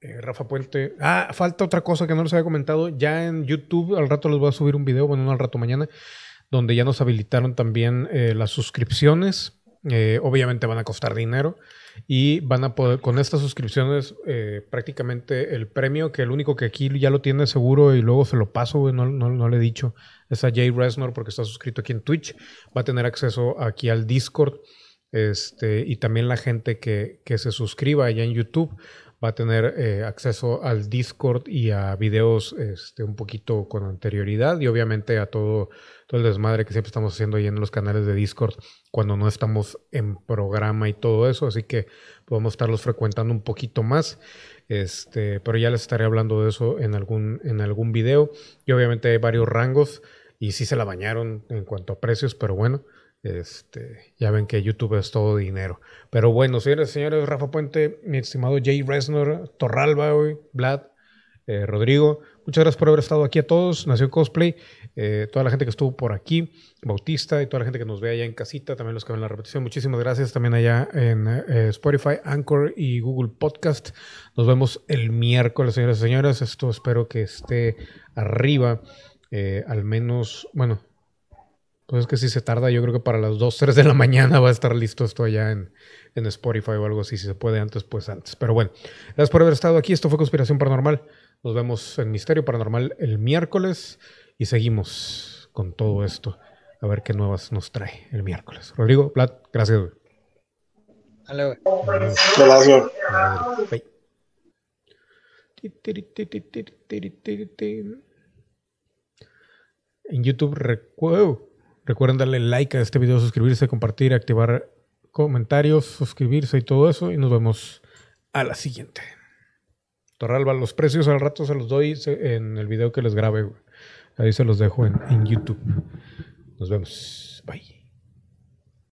Eh, Rafa Puente. Ah, falta otra cosa que no les había comentado. Ya en YouTube, al rato les voy a subir un video, bueno, no al rato mañana, donde ya nos habilitaron también eh, las suscripciones eh, obviamente van a costar dinero y van a poder, con estas suscripciones, eh, prácticamente el premio, que el único que aquí ya lo tiene seguro y luego se lo paso, no, no, le he dicho, es a Jay Resnor porque está suscrito aquí en Twitch, va a tener acceso aquí al Discord este, y también la gente que, que se suscriba allá en YouTube va a tener eh, acceso al Discord y a videos este, un poquito con anterioridad y obviamente a todo, todo el desmadre que siempre estamos haciendo ahí en los canales de Discord cuando no estamos en programa y todo eso, así que podemos estarlos frecuentando un poquito más. Este, pero ya les estaré hablando de eso en algún, en algún video. Y obviamente hay varios rangos y sí se la bañaron en cuanto a precios, pero bueno, este, ya ven que YouTube es todo dinero. Pero bueno, señores señores, Rafa Puente, mi estimado Jay Resnor, Torralba, Vlad, eh, Rodrigo, muchas gracias por haber estado aquí a todos. Nació Cosplay, eh, toda la gente que estuvo por aquí, Bautista y toda la gente que nos ve allá en casita, también los que ven la repetición. Muchísimas gracias también allá en eh, Spotify, Anchor y Google Podcast. Nos vemos el miércoles, señores y señores. Esto espero que esté arriba, al menos, bueno, pues es que si se tarda, yo creo que para las 2, 3 de la mañana va a estar listo esto allá en, en Spotify o algo así. Si se puede antes, pues antes. Pero bueno, gracias por haber estado aquí. Esto fue Conspiración Paranormal. Nos vemos en Misterio Paranormal el miércoles y seguimos con todo esto. A ver qué nuevas nos trae el miércoles. Rodrigo, Vlad, gracias. Gracias. En YouTube recuerdo Recuerden darle like a este video, suscribirse, compartir, activar comentarios, suscribirse y todo eso. Y nos vemos a la siguiente. Torralba, los precios al rato se los doy en el video que les grabe. Ahí se los dejo en, en YouTube. Nos vemos. Bye.